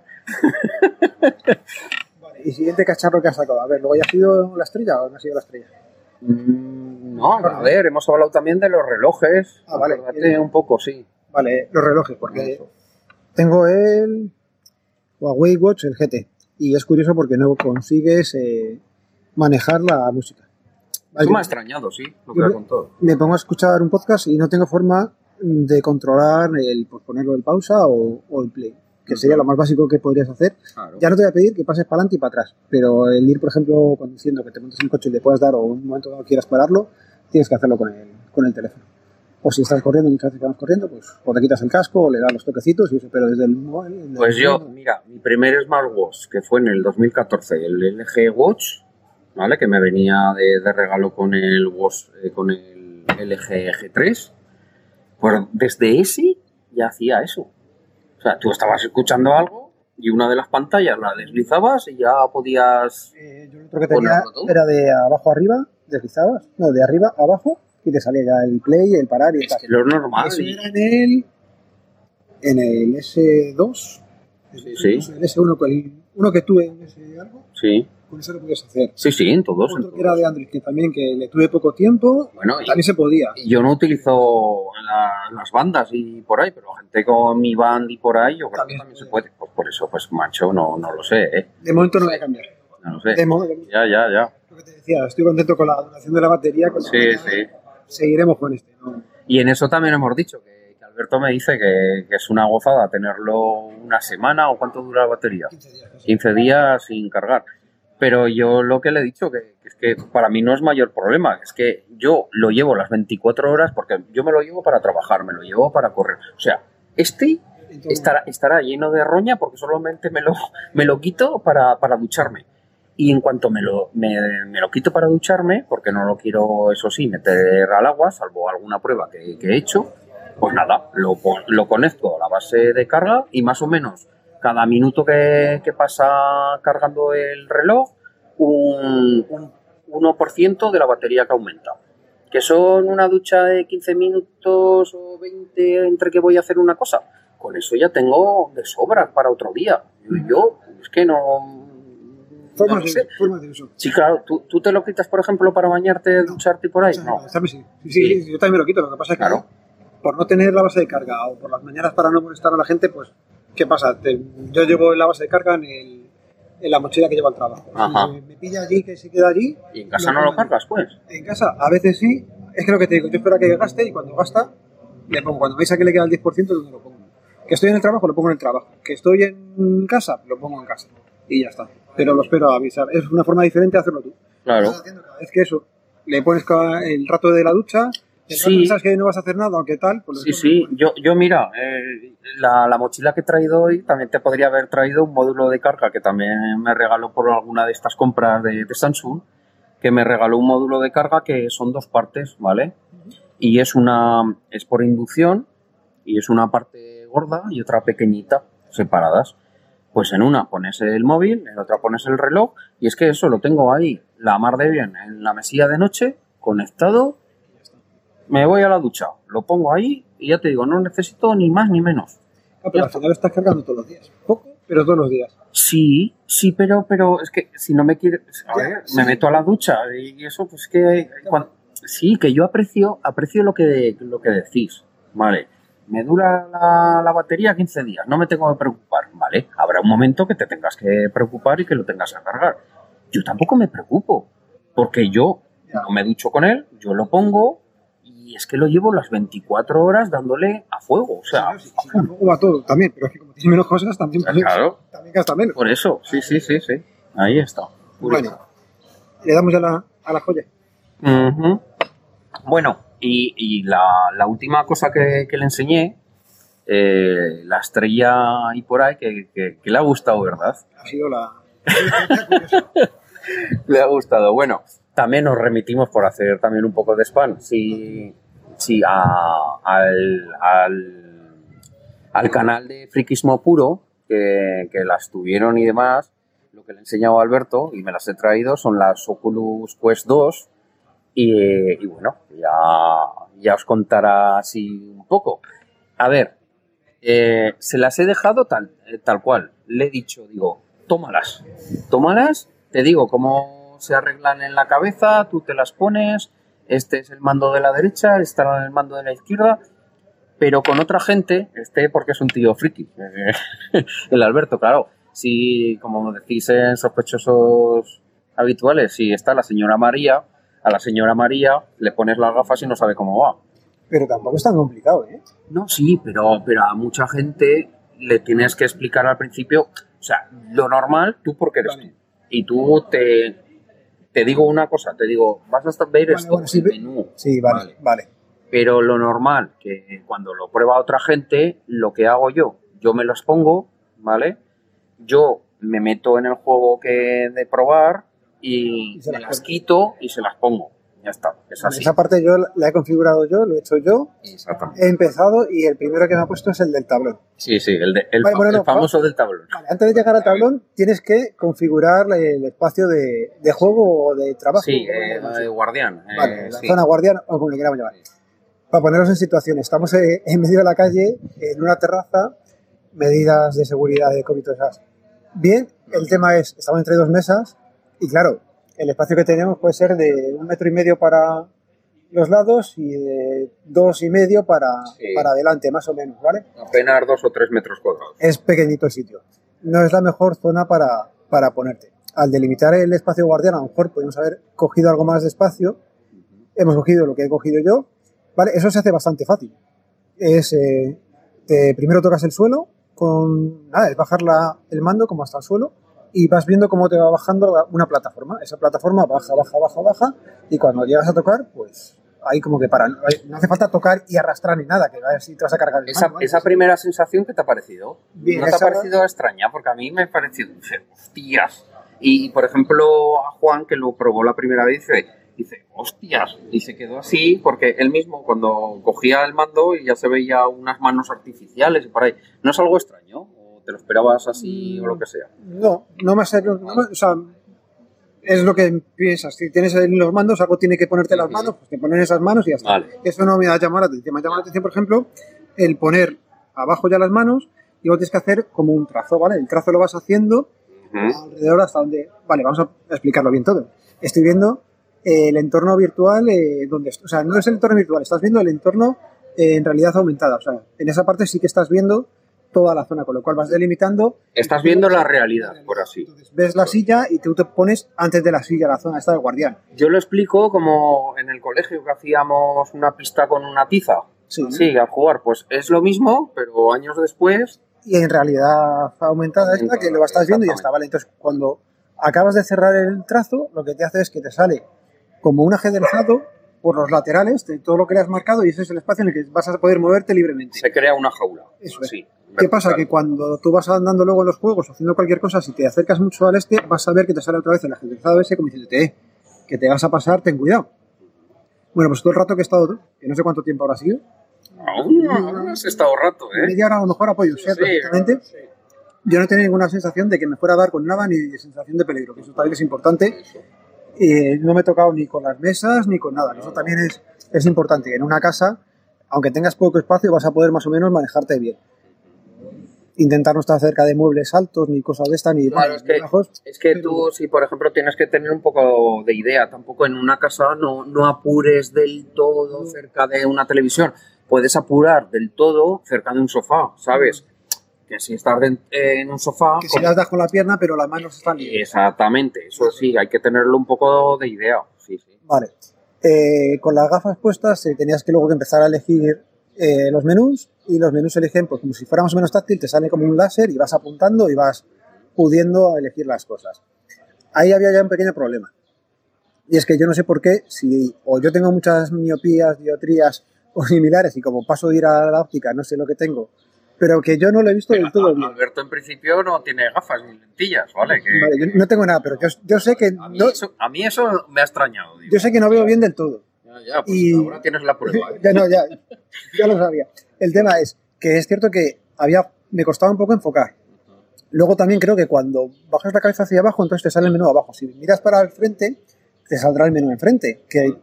¿Y siguiente cacharro que has sacado? A ver, ¿luego ya ha sido la estrella o no ha sido la estrella? Mm, no, a ver, hemos hablado también de los relojes. Ah, vale. Un poco, sí. Vale, los relojes, porque tengo el Huawei Watch, el GT. Y es curioso porque no consigues eh, manejar la música. Eso me ha extrañado, sí, lo que me, me pongo a escuchar un podcast y no tengo forma de controlar el pues, ponerlo en pausa o, o el play que sería lo más básico que podrías hacer. Ya no te voy a pedir que pases para adelante y para atrás, pero el ir, por ejemplo, conduciendo, que te montes en un coche y le puedas dar o un momento que quieras pararlo, tienes que hacerlo con el, con el teléfono. O si estás corriendo, muchas veces vas corriendo, pues o te quitas el casco o le das los toquecitos y eso, pero desde el... pues yo, mira, mi primer smartwatch, que fue en el 2014, el LG Watch, ¿vale? Que me venía de, de regalo con el Watch, eh, con el LG G3, pues desde ese ya hacía eso. O sea, tú estabas escuchando algo y una de las pantallas la deslizabas y ya podías. Eh, yo otro que tenía era de abajo arriba, deslizabas, no, de arriba a abajo y te salía ya el play, el parar y es Que lo normal. Eso era en el, en el S2. Sí, sí. El S1, el, uno que tuve en ese algo. Sí con eso lo podías hacer. Sí, sí, en todos. Otro que era de Android, que también que le tuve poco tiempo, bueno, también se podía. Yo no utilizo las bandas y por ahí, pero gente con mi band y por ahí, yo creo que también se puede. Pues por eso, pues macho, no, no lo sé. ¿eh? De momento no voy a cambiar. No lo sé. ya, ya, ya. Que te decía, estoy contento con la duración de la batería. Con sí, sí. Seguiremos con este. ¿no? Y en eso también hemos dicho que, Alberto me dice que, que, es una gozada tenerlo una semana o cuánto dura la batería. 15 días, 15 días sin cargar. Pero yo lo que le he dicho, que, es que para mí no es mayor problema, es que yo lo llevo las 24 horas porque yo me lo llevo para trabajar, me lo llevo para correr. O sea, este estará, estará lleno de roña porque solamente me lo, me lo quito para, para ducharme. Y en cuanto me lo, me, lo quito para ducharme, porque no lo quiero, eso sí, meter al agua, salvo alguna prueba que, que he hecho, pues nada, lo, lo conecto a la base de carga y más o menos cada minuto que, pasa cargando el reloj, un, 1% de la batería que aumenta. Que son una ducha de 15 minutos o 20 entre que voy a hacer una cosa. Con eso ya tengo de sobra para otro día. Yo, es que no. Formas de, uso. Sí, claro. ¿tú, te lo quitas, por ejemplo, para bañarte, ducharte y por ahí? No. Sí. Sí, sí, yo también me lo quito. Lo que pasa es que por no tener la base de carga o por las mañanas para no molestar a la gente, pues ¿Qué pasa? Te- yo llevo la base de carga en, el- en la mochila que llevo al trabajo. Ajá. Si me pilla allí, que se queda allí. ¿Y en casa no lo cargas, pues? En casa, a veces sí. Es que lo que te digo, yo espero a que gaste y cuando gasta, le pongo. Cuando veis a que le queda el 10%, ¿dónde lo pongo? Que estoy en el trabajo, lo pongo en el trabajo. Que estoy en casa, lo pongo en casa. Y ya está. Pero lo espero a avisar. Es una forma diferente de hacerlo tú. Claro. Vez que eso, le pones el rato de la ducha, Sí. sabes que no vas a hacer nada, aunque tal, pues Sí, sí, yo, yo mira, eh, la, la mochila que he traído hoy también te podría haber traído un módulo de carga que también me regaló por alguna de estas compras de, de Samsung, que me regaló un módulo de carga que son dos partes, ¿vale? Y es una, es por inducción y es una parte gorda y otra pequeñita, separadas. Pues en una pones el móvil, en otra pones el reloj y es que eso lo tengo ahí, la mar de bien, en la mesilla de noche, conectado me voy a la ducha, lo pongo ahí y ya te digo, no necesito ni más ni menos. Ah, pero al final lo estás cargando todos los días. Poco, pero todos los días. Sí, sí, pero, pero es que si no me quiere, a ver, sí. me meto a la ducha y eso, pues que sí, que yo aprecio, aprecio lo que, lo que decís, vale. Me dura la, la batería 15 días, no me tengo que preocupar, vale. Habrá un momento que te tengas que preocupar y que lo tengas que cargar. Yo tampoco me preocupo, porque yo no me ducho con él, yo lo pongo y es que lo llevo las 24 horas dándole a fuego, o sea, Sí, sí, va todo también, pero es que como tienes menos cosas, también, claro, también gasta menos. por eso, sí, sí, sí, sí, ahí está. Bueno, le damos ya la, a la joya. Bueno, y, y la, la última cosa que, que le enseñé, eh, la estrella y por ahí, que, que- que le ha gustado, ¿verdad? Ha sido la. Le ha gustado. Bueno, también nos remitimos por hacer también un poco de spam. Sí, sí, a- al, al, al canal de Friquismo Puro, que, que las tuvieron y demás. Lo que le he enseñado a Alberto y me las he traído son las Oculus Quest 2. Y, bueno, ya, ya os contará así un poco. A ver, eh, se las he dejado tal, eh, tal cual. Le he dicho, digo, tómalas. Tómalas, te digo cómo se arreglan en la cabeza, tú te las pones, este es el mando de la derecha, este es el mando de la izquierda, pero con otra gente, este porque es un tío friki, el Alberto, claro. Si, como decís en sospechosos habituales, si está la señora María, a la señora María le pones las gafas y no sabe cómo va. Pero tampoco es tan complicado, ¿eh? No, sí, pero, pero a mucha gente le tienes que explicar al principio, o sea, lo normal, tú porque eres Vale. tú. Y tú te, te digo una cosa, te digo, vas a ver Vale, esto, bueno, sí, menú. Sí, vale, vale. Pero lo normal, que cuando lo prueba otra gente, lo que hago yo, yo me los pongo, ¿vale? Yo me meto en el juego que de probar y Y se me las las quito y se las pongo. Ya está, es así. Esa parte yo la- he configurado yo, lo he hecho yo, Exactamente. he empezado y el primero que me ha puesto es el del tablón. Sí, sí, el, de- el, Vale, fa- bueno, el famoso del tablón. Vale, antes de llegar al tablón tienes que configurar el espacio de, de juego o de trabajo. Sí, eh, eh, guardián. eh, Vale, la sí. zona guardiana o como le queramos llamar. Para ponernos en situación, estamos eh, en medio de la calle, en una terraza, medidas de seguridad de COVID, todas esas. Bien, el tema es, estamos entre dos mesas y claro, el espacio que tenemos puede ser de un metro y medio para los lados y de dos y medio para, Sí. para adelante, más o menos, ¿vale? Apenas dos o tres metros cuadrados. es pequeñito el sitio. No es la mejor zona para, para ponerte. Al delimitar el espacio guardián, a lo mejor podemos haber cogido algo más de espacio. Hemos cogido lo que he cogido yo. Vale, eso se hace bastante fácil. Es, eh, te- primero tocas el suelo con, nada, es bajar la- el mando como hasta el suelo y vas viendo cómo te va bajando una plataforma. Esa plataforma baja, baja, baja, baja y cuando llegas a tocar, pues ahí como que para. No hace falta tocar y arrastrar ni nada, que así te vas a cargar el Esa, ¿vale? esa primera sensación que te ha parecido, Bien, ¿no te ha parecido extraña? Porque a mí me ha parecido, hostias. Y, por ejemplo, a Juan, que lo probó la primera vez, dice, dice, hostias. Y se quedó así porque él mismo, cuando cogía el mando y ya se veía unas manos artificiales y por ahí. ¿No es algo extraño? ¿O te lo esperabas así o lo que sea? No, no más serio. no o sea, es lo que piensas. Si tienes en los mandos, algo tiene que ponerte las manos, pues te ponen esas manos y ya está. Vale. Eso no me ha llamado la atención. Me ha llamado la atención, por ejemplo, el poner abajo ya las manos y luego tienes que hacer como un trazo, ¿vale? El trazo lo vas haciendo Ujú. alrededor hasta donde. Vale, vamos a explicarlo bien todo. Estoy viendo eh, el entorno virtual eh, donde. O sea, no es el entorno virtual, estás viendo el entorno eh, en realidad aumentada. O sea, en esa parte sí que estás viendo toda la zona, con lo cual vas delimitando. Estás viendo la realidad, por así. Entonces, ves la silla y tú te pones antes de la silla la zona esta del guardián. Yo lo explico como en el colegio que hacíamos una pista con una tiza. Sí. Sí, al jugar, pues es lo mismo, pero años después. Y en realidad aumentada esta que lo estás viendo y ya está, ¿vale? Entonces, cuando acabas de cerrar el trazo, lo que te hace es que te sale como un ajedrezado por los laterales de todo lo que le has marcado y ese es el espacio en el que vas a poder moverte libremente. Se crea una jaula. Eso es. Sí. ¿Qué pasa? Que cuando tú vas andando luego en los juegos haciendo cualquier cosa, si te acercas mucho al este, vas a ver que te sale otra vez el ajedrezado ese como diciéndote, eh, que te vas a pasar, ten cuidado. Bueno, pues todo el rato que he estado, que no sé cuánto tiempo habrá sido, Aún no has estado rato, ¿eh? media hora a lo mejor apoyo, o sea, Sí, perfectamente, sí. yo no tenía ninguna sensación de que me fuera a dar con nada ni de sensación de peligro, que eso también es importante. Eso. Eh, no me he tocado ni con las mesas ni con nada, eso también es, es importante. En una casa, aunque tengas poco espacio, vas a poder más o menos manejarte bien. Intentar no estar cerca de muebles altos, ni cosas de estas, ni, Claro, es que- bajos. Es que tú, si por ejemplo tienes que tener un poco de idea, tampoco en una casa no, no apures del todo cerca de una televisión. Puedes apurar del todo cerca de un sofá, ¿sabes? Que si estás de- en un sofá. Que si las das con la pierna, pero las manos están libres. Exactamente, eso sí, hay que tenerlo un poco de idea. Sí, sí. Vale. Eh, con las gafas puestas eh, tenías que luego que empezar a elegir eh, los menús y los menús eligen pues como si fuera más o menos táctil, te sale como un láser y vas apuntando y vas pudiendo elegir las cosas. Ahí había ya un pequeño problema. Y es que yo no sé por qué, si o yo tengo muchas miopías, diotrías o similares y como paso de ir a la óptica no sé lo que tengo, pero que yo no lo he visto del todo bien. Alberto en principio no tiene gafas ni lentillas, ¿vale? Que Vale, yo no tengo nada, pero yo, yo sé que a, mí no, eso, a mí eso me ha extrañado. digo. yo sé que no veo bien del todo. Ya, ya, pues y- ahora tienes la prueba. ¿eh? ya no, ya, ya lo sabía. El tema es que es cierto que había, me costaba un poco enfocar. Luego también creo que cuando bajas la cabeza hacia abajo, entonces te sale el menú abajo. Si miras para el frente, te saldrá el menú enfrente. ¿Qué,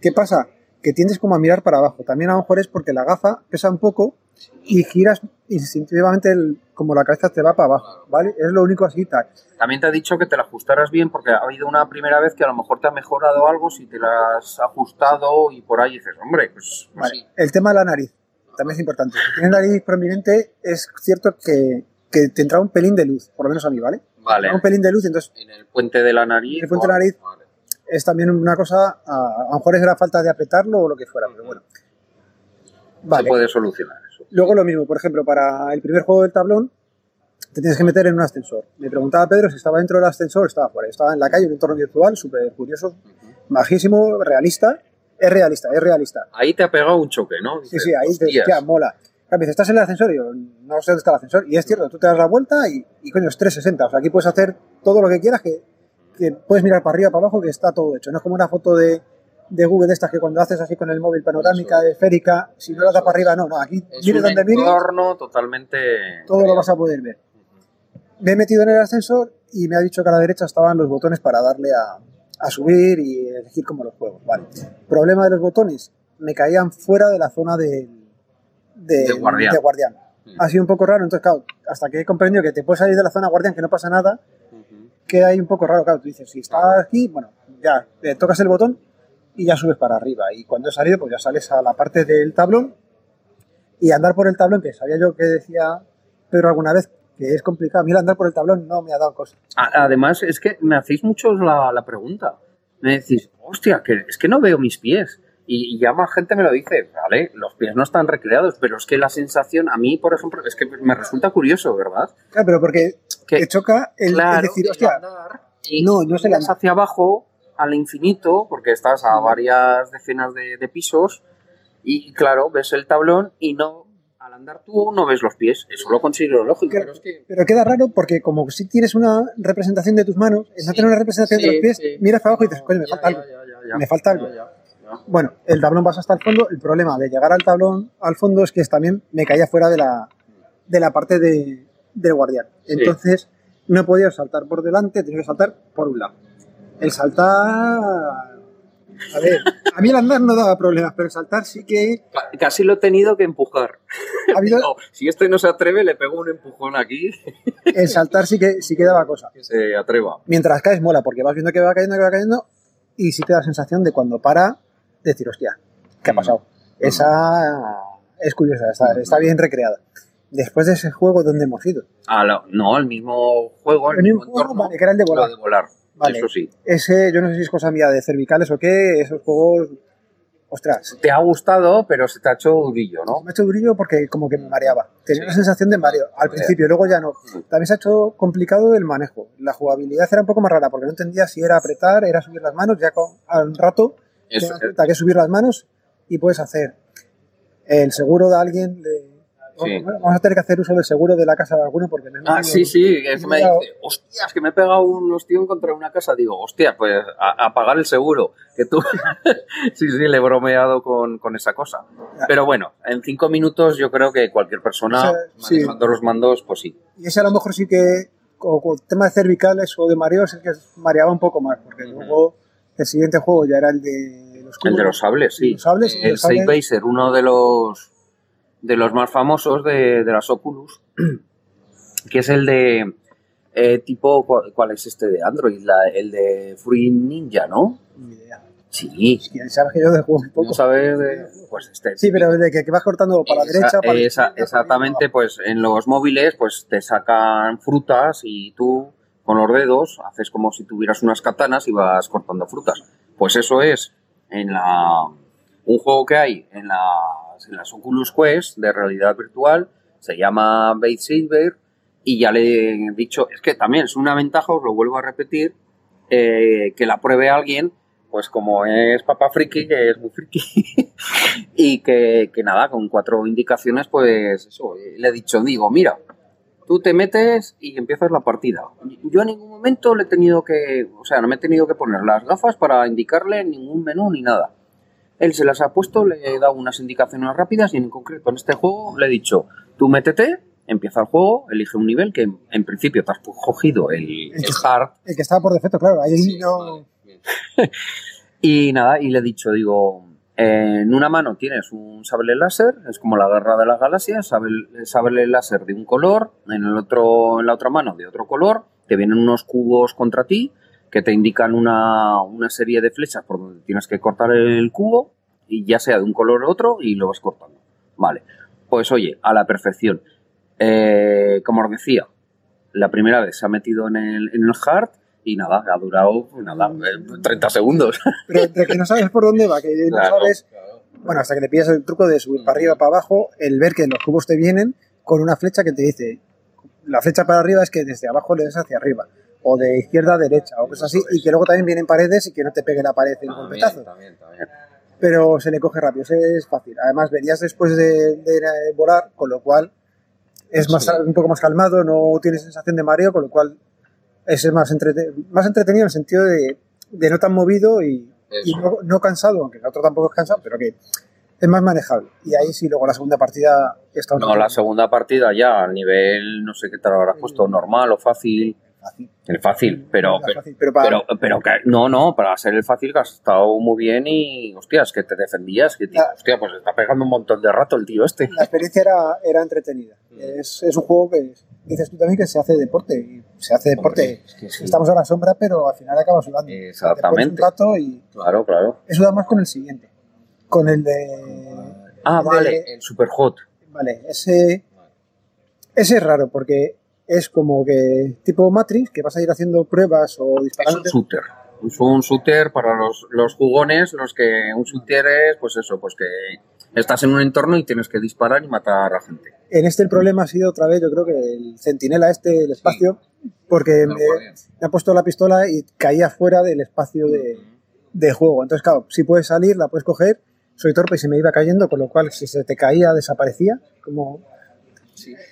¿Qué pasa? Que tiendes como a mirar para abajo. También a lo mejor es porque la gafa pesa un poco y giras instintivamente el- como la cabeza te va para abajo, ¿vale? Es lo único así tal. También te ha dicho que te la ajustaras bien porque ha habido una primera vez que a lo mejor te ha mejorado algo si te la has ajustado y por ahí dices, hombre, pues, pues Vale. sí. El tema de la nariz también es importante. Si tienes nariz prominente, es cierto que, que te entra un pelín de luz, por lo menos a mí, ¿vale? Vale. Un pelín de luz, entonces En el puente de la nariz. En el puente de la nariz. Vale. es también una cosa, a, a lo mejor es la falta de apretarlo o lo que fuera, pero bueno. Se Vale. puede solucionar. Luego lo mismo, por ejemplo, para el primer juego del tablón, te tienes que meter en un ascensor. Me preguntaba Pedro si estaba dentro del ascensor estaba fuera. Estaba en la calle, en un entorno virtual, súper curioso, majísimo, realista. Es realista, es realista. Ahí te ha pegado un choque, ¿no? Sí, sí, ahí te hostia, mola. Dice, ¿estás en el ascensor? Y yo, no sé dónde está el ascensor. Y es cierto, tú te das la vuelta y, y coño, es 360. O sea, aquí puedes hacer todo lo que quieras, que, que puedes mirar para arriba, para abajo, que está todo hecho. No es como una foto de, de Google de estas que cuando haces así con el móvil panorámica, Eso esférica, si no la das para arriba, no, no. Aquí, un donde entorno totalmente... todo lo vas a poder ver. Me he metido en el ascensor y me ha dicho que a la derecha estaban los botones para darle a, a subir y elegir como los juegos. Vale. Problema de los botones, me caían fuera de la zona de, de, De guardián. de guardián. Mm. Ha sido un poco raro, entonces claro, hasta que he comprendido que te puedes salir de la zona guardián, que no pasa nada, queda ahí un poco raro, claro, tú dices, si estás aquí, bueno, ya, tocas el botón y ya subes para arriba. Y cuando he salido, pues ya sales a la parte del tablón y andar por el tablón, que sabía yo que decía Pedro alguna vez, que es complicado. A mí el andar por el tablón no me ha dado cosa. Además, es que me hacéis muchos la, la pregunta. Me decís, hostia, que es que no veo mis pies. Y, y ya más gente me lo dice, vale, los pies no están recreados, pero es que la sensación, a mí, por ejemplo, es que me resulta curioso, ¿verdad? Claro, pero porque Que, te choca el, el claro, decir, el hostia, andar y no, no es el andar. hacia abajo al infinito, porque estás a varias decenas de, de pisos, y claro, ves el tablón y no, al andar tú no ves los pies. Eso lo considero lógico, pero es que Pero queda raro porque como si tienes una representación de tus manos, el no Sí, tener una representación de los pies, sí. miras para abajo y dices, coño, me falta algo. Me falta. Bueno, el tablón vas hasta el fondo. El problema de llegar al tablón al fondo es que también me caía fuera de la, de la parte de, del guardián. Entonces no he podido saltar por delante, tenía que saltar por un lado. El saltar... A ver, a mí el andar no daba problemas, pero el saltar sí que Ca- Casi lo he tenido que empujar. ha habido... Digo, si este no se atreve, le pego un empujón aquí El saltar sí que, sí que daba cosa. que se atreva. Mientras caes mola, porque vas viendo que va cayendo, que va cayendo, y sí te da la sensación de cuando para, decir, hostia, ¿qué ha pasado? Esa es curiosa, está, está bien recreada. Después de ese juego, ¿dónde hemos ido? Ah, no, el mismo juego, el, El mismo mismo juego, entorno, vale, que era el de volar. lo de volar. Vale. Eso sí. Ese, yo no sé si es cosa mía de cervicales o qué, esos juegos. Ostras, Te ha gustado, pero se te ha hecho durillo, ¿no? me ha hecho durillo porque como que me mareaba. Tenía Sí. la sensación de mareo al principio, luego ya no. Sí. También se ha hecho complicado el manejo. La jugabilidad era un poco más rara porque no entendía si era apretar, era subir las manos, ya con, al rato te Eso, das cuenta que subir las manos y puedes hacer el seguro de alguien. de- Sí. Bueno, Vamos a tener que hacer uso del seguro de la casa de alguno porque me Ah, sí, sí, que me dice, hostias, que me he pegado un hostión contra una casa. Digo, hostias, pues a, a pagar el seguro. Que tú. sí, sí, le he bromeado con, con esa cosa. Pero bueno, en cinco minutos yo creo que cualquier persona O sí. manejando los mandos, pues sí. Y ese a lo mejor sí que, con, con tema de cervicales o de mareo, es el que mareaba un poco más, porque luego el siguiente juego ya era el de los El de los sables, sí. Los sables, el sables. Safe Baser, uno de los de los más famosos de, de las Oculus, que es el de eh, tipo, ¿cuál, cuál es este de Android? La- el de Free Ninja, ¿no? Ni idea. Sí. Es que sabes que yo de juego un poco. ¿No sabes de...? Pues este. Sí, pero de que, que vas cortando para la Esa- derecha, para la esa- izquierda, para exactamente, pues en los móviles pues te sacan frutas y tú con los dedos haces como si tuvieras unas katanas y vas cortando frutas. Pues eso es en la un juego que hay en en las Oculus Quest de realidad virtual, se llama Bait Saber y ya le he dicho, es que también es una ventaja, os lo vuelvo a repetir, eh, que la pruebe alguien, pues como es papá friki, que es muy friki, y que, que nada, con cuatro indicaciones, pues eso, le he dicho, digo, mira, tú te metes y empiezas la partida. Yo en ningún momento le he tenido que, o sea, no me he tenido que poner las gafas para indicarle ningún menú ni nada. Él se las ha puesto, le he dado unas indicaciones rápidas y en concreto en este juego le he dicho, tú métete, empieza el juego, elige un nivel que en, principio te has cogido el, el hard El que estaba por defecto, claro, ahí Sí, no. vale, y nada, y le he dicho, digo, en una mano tienes un sable láser, es como la guerra de las galaxias, sable, sable láser de un color, en el otro, en la otra mano de otro color, te vienen unos cubos contra ti que te indican una, una serie de flechas por donde tienes que cortar el cubo, y ya sea de un color u otro, y lo vas cortando. Vale, pues oye, a la perfección. Eh, como os decía, la primera vez se ha metido en el, en el hard y nada, ha durado pues nada, eh, 30 segundos. Pero entre que no sabes por dónde va, que no Claro, sabes. claro. Bueno, hasta que le pillas el truco de subir para arriba, para abajo, el ver que los cubos te vienen con una flecha que te dice. La flecha para arriba es que desde abajo le des hacia arriba. O de izquierda a derecha, o cosas así. Y que luego también vienen paredes y que no te pegue la pared el También, golpetazo. también, también. pero se le coge rápido, es fácil. Además, venías después de, de volar, con lo cual es más, Sí. un poco más calmado, no tienes sensación de mareo, con lo cual es más, entrete- más entretenido en el sentido de, de no tan movido y, y no, no cansado, aunque el otro tampoco es cansado, pero que es más manejable. Y ahí sí, luego la segunda partida está un No, la segunda partida ya a nivel, no sé qué te lo habrás puesto, normal o fácil. Fácil. El fácil, pero, pero, fácil, pero para- pero, pero que, no, no, para ser el fácil que has estado muy bien y, hostias, que te defendías, que, tío, hostia, pues está pegando un montón de rato el tío este. la experiencia era, era entretenida. Mm. Es, es un juego que dices tú también que se hace deporte. Y se hace deporte. Hombre, es que sí. Estamos a la sombra, pero al final acaba sudando. Exactamente. Un rato y Claro, claro. he sudado más con el siguiente. Con el de. Ah, el de- vale, el super hot. Vale, ese. Ese es raro porque es como que tipo Matrix, que vas a ir haciendo pruebas o Es un disparando. shooter. Es un shooter para los, los jugones, los que un shooter es, pues eso, pues que estás en un entorno y tienes que disparar y matar a gente. En este el problema ha sido otra vez, yo creo que el centinela este, el espacio, porque me, me ha puesto la pistola y caía fuera del espacio de, de juego. Entonces, claro, si puedes salir, la puedes coger. Soy torpe y se me iba cayendo, con lo cual si se te caía, desaparecía. Como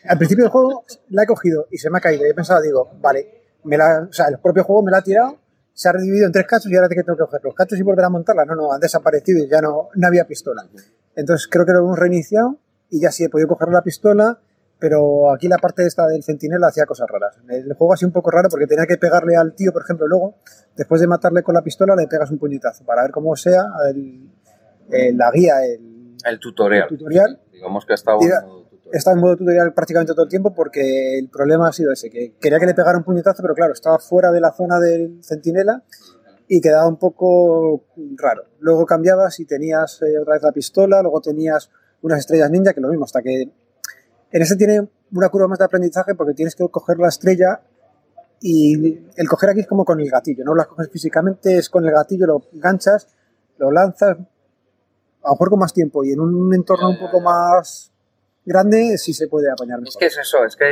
al principio del juego la he cogido y se me ha caído. Y he pensado, digo, vale, me la, o sea, el propio juego me la ha tirado, se ha dividido en tres cachos y ahora tengo que coger los cachos y volver a montarla. No, no, han desaparecido y ya no, no había pistola. Entonces creo que lo hemos reiniciado y ya sí he podido coger la pistola, pero aquí la parte esta del centinela hacía cosas raras. El juego ha sido un poco raro porque tenía que pegarle al tío, por ejemplo, luego, después de matarle con la pistola, le pegas un puñetazo para ver cómo sea el- el- la guía, el, El tutorial. el tutorial. Digamos que estaba Tira- Está en modo tutorial prácticamente todo el tiempo porque el problema ha sido ese, que quería que le pegara un puñetazo, pero claro, estaba fuera de la zona del centinela y quedaba un poco raro. Luego cambiabas y tenías eh, otra vez la pistola, luego tenías unas estrellas ninja, que lo mismo, hasta que... En este tiene una curva más de aprendizaje porque tienes que coger la estrella y el coger aquí es como con el gatillo, no las coges físicamente, es con el gatillo, lo enganchas, lo lanzas, a lo mejor con más tiempo y en un entorno un poco más grande sí se puede apañar mejor. Es que es eso, es que...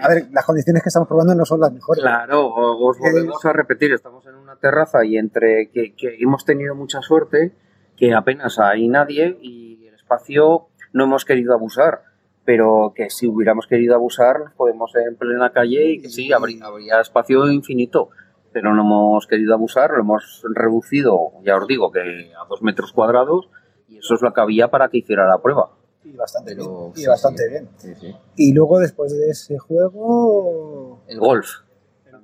A ver, las condiciones que estamos probando no son las mejores. Claro, os volvemos a repetir, estamos en una terraza y entre que, que hemos tenido mucha suerte, que apenas hay nadie y el espacio no hemos querido abusar, pero que si hubiéramos querido abusar podemos en plena calle y que sí, habría, habría espacio infinito, pero no hemos querido abusar, lo hemos reducido, ya os digo, que a dos metros cuadrados y eso es lo que había para que hiciera la prueba. Y bastante Pero, bien. Y sí, bastante sí. bien. Sí, sí. Y luego después de ese juego, El golf.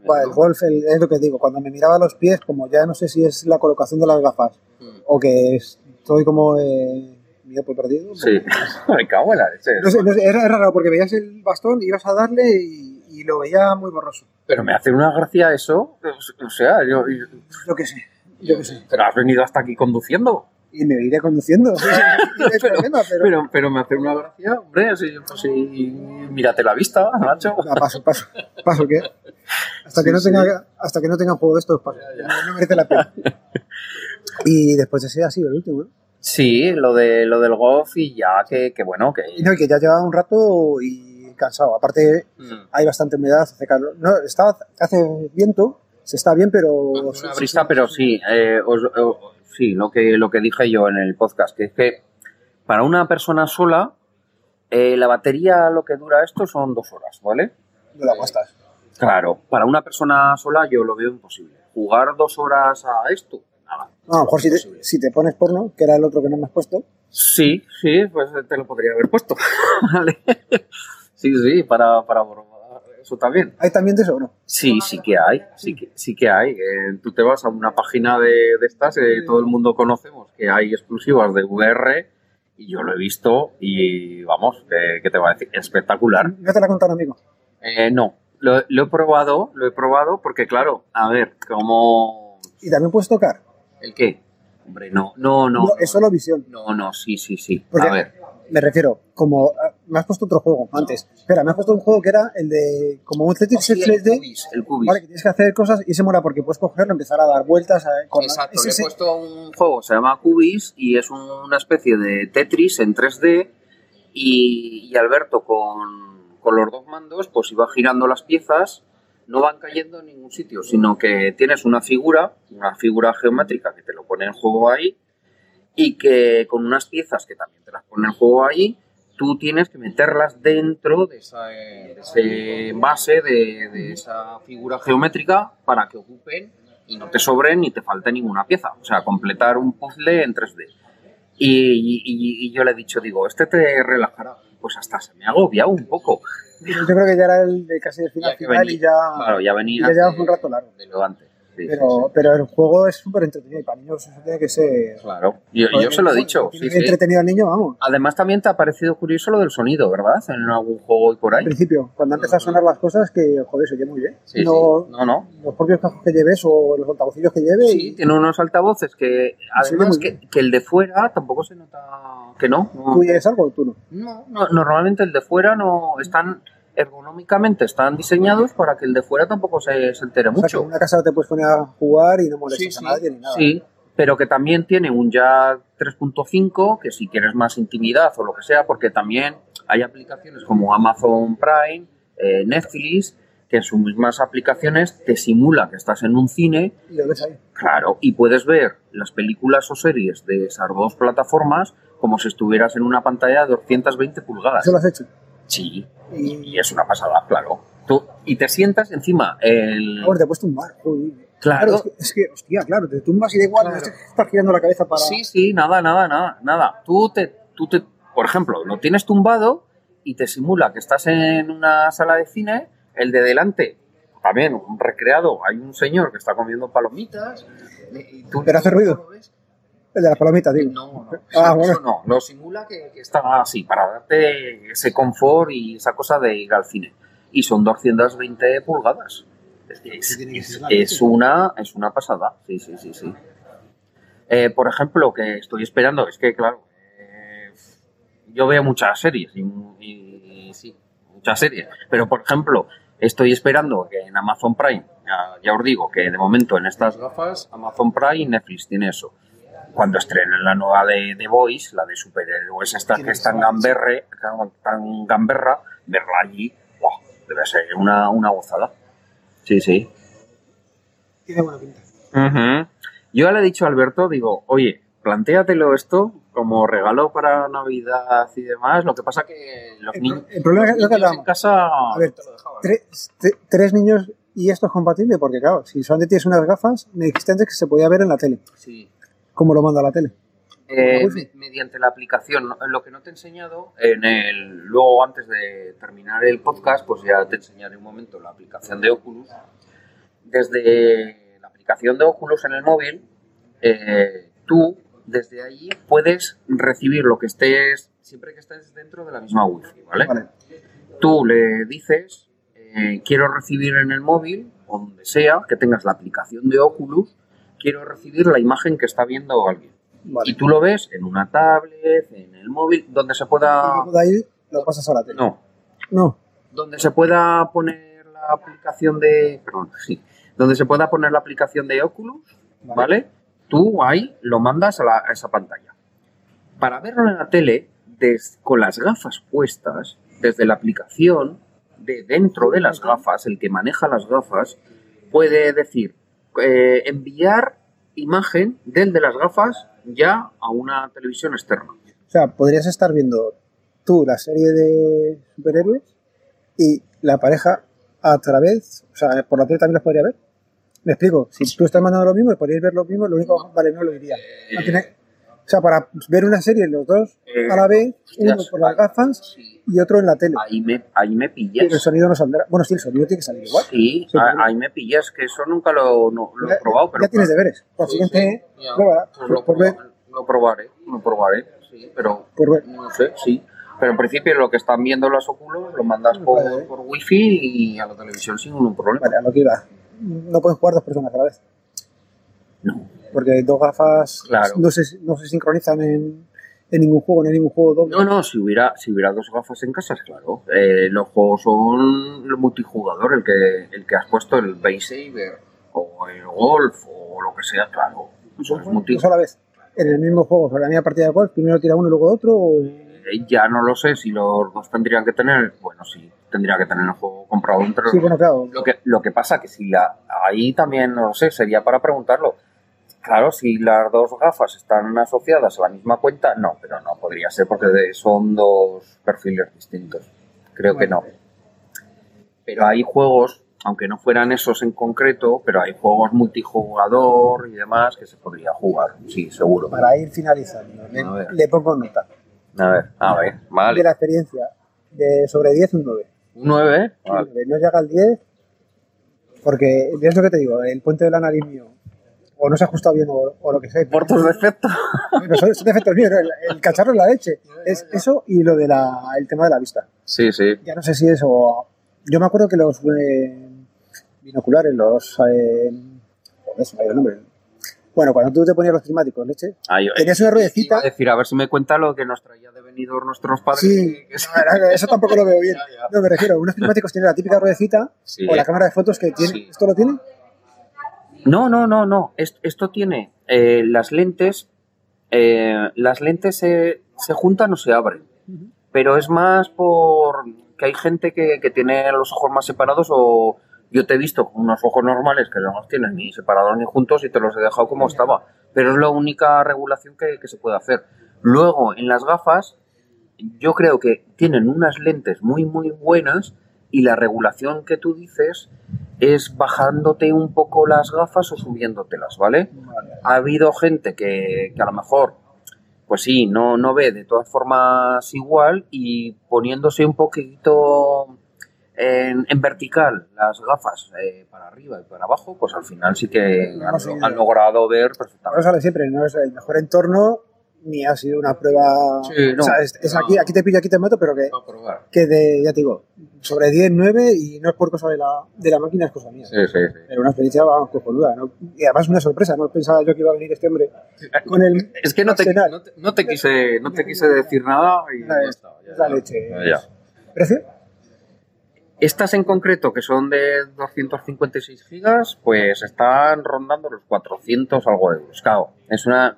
Bueno, el golf el- es lo que digo, cuando me miraba los pies, como ya no sé si es la colocación de las gafas Mm. o que estoy como eh, miope perdido. Sí, me cago en la leche. No sé, no sé, era, era raro porque veías el bastón, ibas a darle y, y lo veía muy borroso. Pero me hace una gracia eso. O sea, yo, yo- Yo qué sé, yo qué sé. pero has venido hasta aquí conduciendo. Y me iré conduciendo. No hay Pero- problema, pero, Pero, pero me hace una gracia, hombre, así, pues sí, mírate la vista, macho. No, paso, paso, paso que hasta que no sí. tenga hasta que no tenga juego de estos paso. No, no merece la pena. Y después de ese ha sido el último, ¿no? Sí, lo de lo del golf y ya que, que bueno, que Y no, y que ya llevaba un rato y cansado. Aparte Mm. hay bastante humedad, hace calor. No, está, hace viento, se está bien, pero... Una brisa, pero sí, eh, os- os- sí, lo que lo que dije yo en el podcast, que es que para una persona sola eh, la batería lo que dura esto son dos horas, ¿vale? No la aguastas. Claro, para una persona sola yo lo veo imposible. Jugar dos horas a esto, nada. No, a lo mejor si te, si te pones porno, que era el otro que no me has puesto, Sí, sí, pues te lo podría haber puesto. Vale. Sí, sí, para, para eso también. ¿hay también de eso o no? Sí, sí que hay, sí que, sí que hay. Eh, tú te vas a una página de, de estas, eh, todo el mundo conocemos que hay exclusivas de VR y yo lo he visto y vamos, eh, ¿qué te va a decir? Espectacular. ¿No te la contaron, amigo? Eh, no, lo, lo he probado, lo he probado porque claro, a ver, como... ¿Y también puedes tocar? ¿El qué? Hombre, no, no, no. No, es solo visión. No, no, sí, sí, sí. Porque A ver. Me refiero, como ah, me has puesto otro juego antes. Espera, me has puesto un juego que era el de como un Tetris el 3D. cubis, el cubis. Vale, que tienes que hacer cosas y se mola porque puedes cogerlo, empezar a dar vueltas. A, con Exacto, ese- le he puesto un juego, se llama Cubis y es una especie de Tetris en 3D y, y Alberto con, con los dos mandos pues iba girando las piezas, no van cayendo en ningún sitio, sino que tienes una figura, una figura geométrica que te lo pone el juego ahí y que con unas piezas que también te las pone el juego ahí, tú tienes que meterlas dentro de, esa, eh, de ese base de, de esa figura geométrica para que ocupen y no te sobren ni te falte ninguna pieza. O sea, completar un puzzle en 3D. Y, y- y yo le he dicho, digo, este te relajará. Pues hasta se me ha agobiado un poco. Yo creo que ya era el de casi el final final venía- y ya. Claro, ya venía ya llevamos un rato largo. de lo antes. Sí, pero, sí. pero el juego es súper entretenido y para niños eso tiene que ser. Claro, yo, yo se lo he dicho. entretenido al niño, vamos. Además también te ha parecido curioso lo del sonido, ¿verdad? En algún juego y por Al ahí. principio, cuando empiezan a sonar las cosas, que joder, se oye muy bien. No. No, no. Los propios cascos que lleves o los altavocillos que lleves. Sí, tiene unos altavoces que además que el de fuera tampoco se nota que no. no. ¿Tú lleves algo o tú no? No, no, normalmente el de fuera no están ergonómicamente están diseñados para que el de fuera tampoco se, se entere O sea, que mucho. en una casa te puedes poner a jugar y no molestas Sí, sí, a nadie ni nada. sí, pero que también tiene un jack 3.5 que si quieres más intimidad o lo que sea, porque también hay aplicaciones como Amazon Prime, eh, Netflix, que en sus mismas aplicaciones te simula que estás en un cine Y lo ves ahí. Claro, y puedes ver las películas o series de esas dos plataformas como si estuvieras en una pantalla de 220 pulgadas. Eso lo has hecho. Sí, Y, y es una pasada, claro. Tú, y te sientas encima el... Ahora te puedes tumbar. joder. Claro. es, que, es que, hostia, claro, te tumbas y da igual, Claro. no estás girando la cabeza para. Sí, sí, nada, nada, nada, nada. Tú te, tú te, por ejemplo, lo tienes tumbado y te simula que estás en una sala de cine, el de delante, también un recreado, hay un señor que está comiendo palomitas y tú Pero hace ruido. ves El de las palomitas, digo. No, no, Ah, eso, bueno. eso no, lo simula que, que está así, para darte ese confort y esa cosa de ir al cine. Y son 220 pulgadas. Es, es- es- una, es una pasada, sí, sí, sí, sí. Eh, por ejemplo, que estoy esperando, es que claro, eh, yo veo muchas series y, y sí, muchas series. Pero, por ejemplo, estoy esperando que en Amazon Prime, ya, ya os digo que de momento en estas gafas, Amazon Prime y Netflix tiene eso. Cuando estrenen la nueva de The Voice, la de superhéroes esta que es tan, gamberre, tan gamberra, verla allí, ¡buah! debe ser una, una gozada. Sí, sí. Tiene buena pinta. Yo ya le he dicho a Alberto, digo, oye, plantéatelo esto como regalo para Navidad y demás. Lo que pasa que los El, niños, el problema es lo que niños en casa A ver. Tres, tre- tres niños y esto es compatible porque, claro, si solamente tienes unas gafas, me dijiste antes que se podía ver en la tele. Sí. ¿Cómo lo manda la tele? Eh, mediante la aplicación. Lo que no te he enseñado, en el, luego antes de terminar el podcast, pues ya te enseñaré un momento la aplicación de Oculus. Desde la aplicación de Oculus en el móvil, eh, tú desde ahí puedes recibir lo que estés, siempre que estés dentro de la misma Wi-Fi, ¿vale? Vale. Tú le dices, eh, quiero recibir en el móvil, o donde sea, que tengas la aplicación de Oculus, quiero recibir la imagen que está viendo alguien. Vale. Y tú lo ves en una tablet, en el móvil, donde se pueda... De ahí lo pasas a la tele. No, No. donde se pueda poner la aplicación de... Perdón, sí. Donde se pueda poner la aplicación de Oculus, Vale. ¿vale? Tú ahí lo mandas a, la- a esa pantalla. Para verlo en la tele, des- con las gafas puestas, desde la aplicación, de dentro de las gafas, el que maneja las gafas, puede decir, eh, enviar imagen del de las gafas ya a una televisión externa. O sea, podrías estar viendo tú la serie de superhéroes y la pareja a través, o sea, por la tele también los podría ver. Me explico, si tú estás mandando lo mismo y podríais ver lo mismo, lo único, vale, no lo diría. No tiene- o sea, para ver una serie los dos Eh, a la vez, uno hostias, por las gafas Sí. y otro en la tele. Ahí me, ahí me Y el pillas. sonido no saldrá. Bueno, sí, el sonido tiene que salir igual. Sí, Sí, a- pero- ahí me pillas, que eso nunca lo, no- lo he probado, pero... ya tienes deberes. Por Sí, siguiente, ya. Pues lo, por ver, lo probaré, lo probaré, sí, pero por ver. no sé, sí. Pero en principio lo que están viendo los óculos lo mandas por, Vale. por wifi y a la televisión sin ningún problema. Vale, a lo que iba. No pueden jugar dos personas a la vez. No. Porque dos gafas Claro. no, se, no se sincronizan en, en ningún juego, no hay ningún juego doble. No, no, si hubiera, si hubiera dos gafas en casa, claro. Eh, los juegos son el multijugador, el que, el que has puesto, el Base Saber, o el Golf, o lo que sea, claro. Eso es multi- Dos a la vez. En el mismo juego, para la misma partida de golf, primero tira uno y luego otro. O... Eh, Ya no lo sé si los dos tendrían que tener, bueno, sí, tendría que tener el juego comprado entre los Sí, bueno, claro. Lo que, lo que pasa que si la ahí también no lo sé, sería para preguntarlo. Claro, si las dos gafas están asociadas a la misma cuenta, no, pero no podría ser porque de- son dos perfiles distintos. Creo que no. Pero hay juegos, aunque no fueran esos en concreto, pero hay juegos multijugador y demás que se podría jugar, sí, seguro. Para ir finalizando, le, le pongo nota. A ver, a ver, De vale. la experiencia, de sobre 10, un 9. Un 9, Un 9. No llega al 10, porque es lo que te digo, el puente de la nariz mío, o no se ha ajustado bien, o, o lo que sea. por tus defectos. Pero son, son defectos míos, ¿no? el, el cacharro es la leche. Es eso y lo del el tema de la vista. Sí, sí. Ya no sé si es o... Yo me acuerdo que los eh, binoculares, los... Eh, joder, se me ha ido el nombre. Bueno, cuando tú te ponías los prismáticos, leche, tenías una Iba ruedecita... decir, a ver si me cuenta lo que nos traía de venidor nuestros padres. Sí, que- no, no, eso tampoco lo veo bien. No, me refiero, unos prismáticos tienen la típica ruedecita Sí. o la cámara de fotos que tiene... Sí. ¿Esto lo tiene? No, no, no, no. Es- Esto tiene eh, las lentes. eh, las lentes se, se juntan o se abren. Pero es más por que hay gente que, que tiene los ojos más separados o yo te he visto con unos ojos normales que no los tienes ni separados ni juntos y te los he dejado como estaba. Pero es la única regulación que, que se puede hacer. Luego, en las gafas, yo creo que tienen unas lentes muy, muy buenas y la regulación que tú dices es bajándote un poco las gafas o subiéndotelas, ¿vale? Ha habido gente que, que a lo mejor, pues sí, no, no ve de todas formas igual y poniéndose un poquito en, en vertical las gafas eh, para arriba y para abajo, pues al final sí que han, han logrado ver perfectamente. sale siempre, no es el mejor entorno ni ha sido una prueba... Sí, no. o sea, es, es No. aquí, aquí te pillo, aquí te mato, pero que, que de, ya te digo, sobre 10, 9 y no es por cosa de la, de la máquina, es cosa mía. Sí, sí, sí. Pero una experiencia, vamos, cojonuda, ¿no? Y además una sorpresa, no pensaba yo que iba a venir este hombre con el... Es que no te, no te, no te quise, no te quise decir nada y La- ya está, ya, la leche. Ya. ¿Precio? Estas en concreto, que son de 256 gigas, pues están rondando los 400 algo euros. Claro, es una,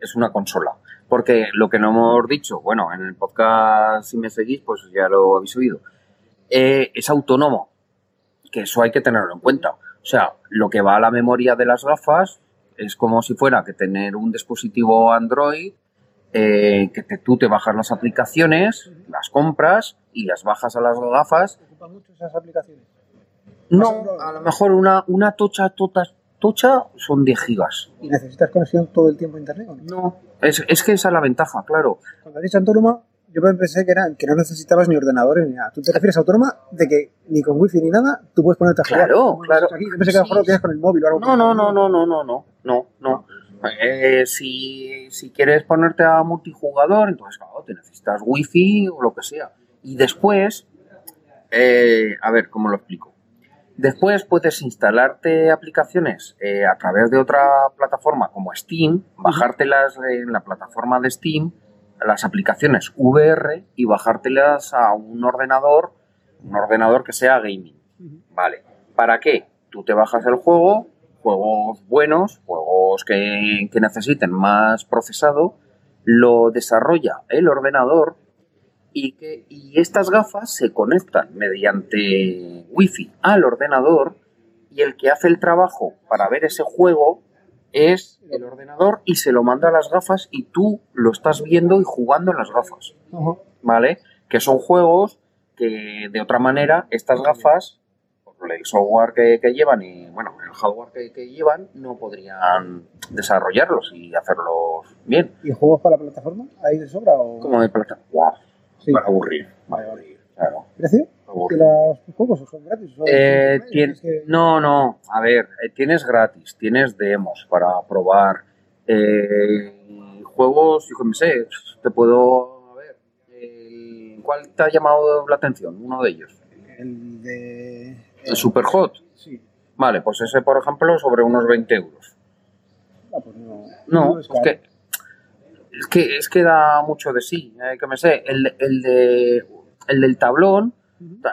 es una consola. Porque lo que no hemos dicho, bueno, en el podcast, si me seguís, pues ya lo habéis oído, eh, es autónomo. Que eso hay que tenerlo en cuenta. O sea, lo que va a la memoria de las gafas es como si fuera que tener un dispositivo Android eh, que te- tú te bajas las aplicaciones, las compras y las bajas a las gafas. ¿Ocupan mucho esas aplicaciones? No, a lo mejor una, una tocha, tota- tocha son 10 gigas. ¿Y necesitas conexión todo el tiempo a internet o no? No, es, es que esa es la ventaja, claro. Cuando has dicho autónoma, yo pensé que, era, que no necesitabas ni ordenadores ni nada. Tú te refieres a autónoma de que ni con wifi ni nada tú puedes ponerte a jugar. Claro, claro. Aquí. Yo pensé que a lo mejor lo tienes con el móvil o algo. No, no, no, no, no, no, no, no, no. Eh, si, si quieres ponerte a multijugador, entonces claro, te necesitas wifi o lo que sea. Y después, eh, a ver, ¿cómo lo explico? Después puedes instalarte aplicaciones eh, a través de otra plataforma como Steam, bajártelas en la plataforma de Steam, las aplicaciones VR y bajártelas a un ordenador, un ordenador que sea gaming. Vale. ¿Para qué? Tú te bajas el juego, juegos buenos, juegos que, que necesiten más procesado, lo desarrolla el ordenador y, que, y estas gafas se conectan mediante wifi al ordenador y el que hace el trabajo para ver ese juego es el ordenador y se lo manda a las gafas y tú lo estás viendo y jugando en las gafas. ¿vale? Que son juegos que de otra manera estas gafas, por el software que, que llevan y bueno, el hardware que, que llevan, no podrían desarrollarlos y hacerlos bien. ¿Y juegos para la plataforma? ¿Hay de sobra? O... Como de plata. ¡Guau! Sí. Para aburrir. Vale, vale. Claro. ¿Precio? ¿De aburrir. los juegos son gratis? ¿Son- Eh, tien- que- No, no, a ver, eh, tienes gratis, tienes demos para probar. Eh, juegos, yo me sé, te puedo. A ver, el- ¿cuál te ha llamado la atención? Uno de ellos. El de... El Super Hot. Sí. Vale, pues ese, por ejemplo, sobre unos 20 euros. Ah, pues no. No, es que, es que, es que da mucho de sí, eh, que me sé. El, el, de, el del tablón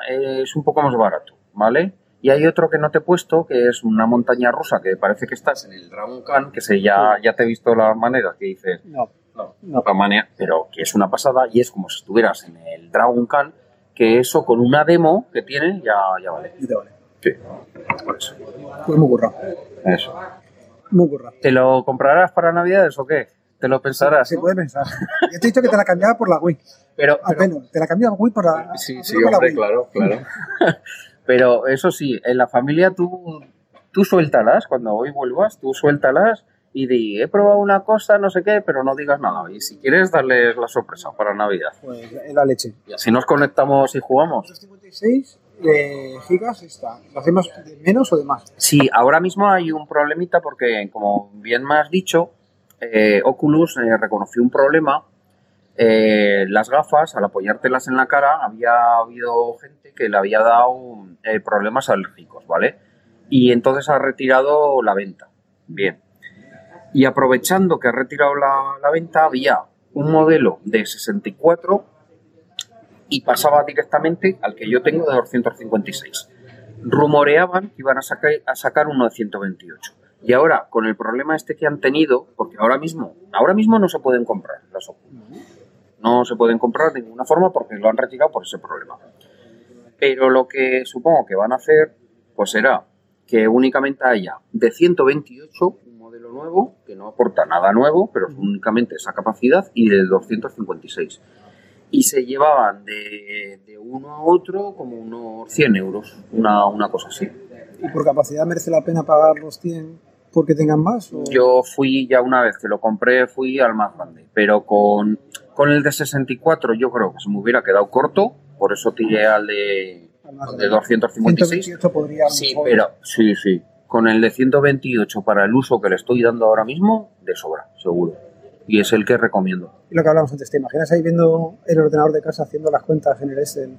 es un poco más barato, ¿vale? Y hay otro que no te he puesto, que es una montaña rusa, que parece que estás en el Dragon Khan, que se ya, ya te he visto las maneras que dices, No, no, no. pero que es una pasada y es como si estuvieras en el Dragon Khan, que eso con una demo que tiene ya, ya vale. Y te vale. Sí, por eso. Pues muy currado. Eso. Muy currado. ¿Te lo comprarás para Navidades o qué? ¿Te lo pensarás? Se no? puede pensar. Yo te he dicho que te la cambiaba por la Wii. Pero, A pelo. Te la cambiaba Wii por la. Sí, sí, por la hombre, Wii. claro, claro. Pero eso sí, en la familia tú, tú suéltalas, cuando hoy vuelvas, tú suéltalas y di, he probado una cosa, no sé qué, pero no digas nada. Y si quieres, darles la sorpresa para Navidad. Pues es la leche. Y así nos conectamos y jugamos. 256 eh, gigas está. ¿Lo hacemos de menos o de más? Sí, ahora mismo hay un problemita porque, como bien me has dicho, eh, Oculus eh, reconoció un problema. Eh, las gafas, al apoyártelas en la cara, había habido gente que le había dado problemas alérgicos, ¿vale? Y entonces ha retirado la venta. Bien. Y aprovechando que ha retirado la, venta, había un modelo de 64 y pasaba directamente al que yo tengo de 256 rumoreaban que iban a a sacar uno de 128. Y ahora, con el problema este que han tenido, porque ahora mismo, ahora mismo no se pueden comprar las Oculus. No se pueden comprar de ninguna forma porque lo han retirado por ese problema. Pero lo que supongo que van a hacer, pues será que únicamente haya de 128 un modelo nuevo, que no aporta nada nuevo, pero únicamente esa capacidad, y de 256. Y se llevaban de, de uno a otro como unos 100 euros, una, una cosa así. ¿Y por capacidad merece la pena pagar los 100 porque tengan más? o- Yo fui ya una vez que lo compré, fui al más grande, pero con, con el de 64 yo creo que se me hubiera quedado corto, por eso tiré al de, al de grande? 256. 128 podría. Sí, mejor- pero sí, sí. Con el de 128 para el uso que le estoy dando ahora mismo, de sobra, seguro. Y es el que recomiendo. Y lo que hablamos antes, ¿te imaginas ahí viendo el ordenador de casa haciendo las cuentas en el Excel,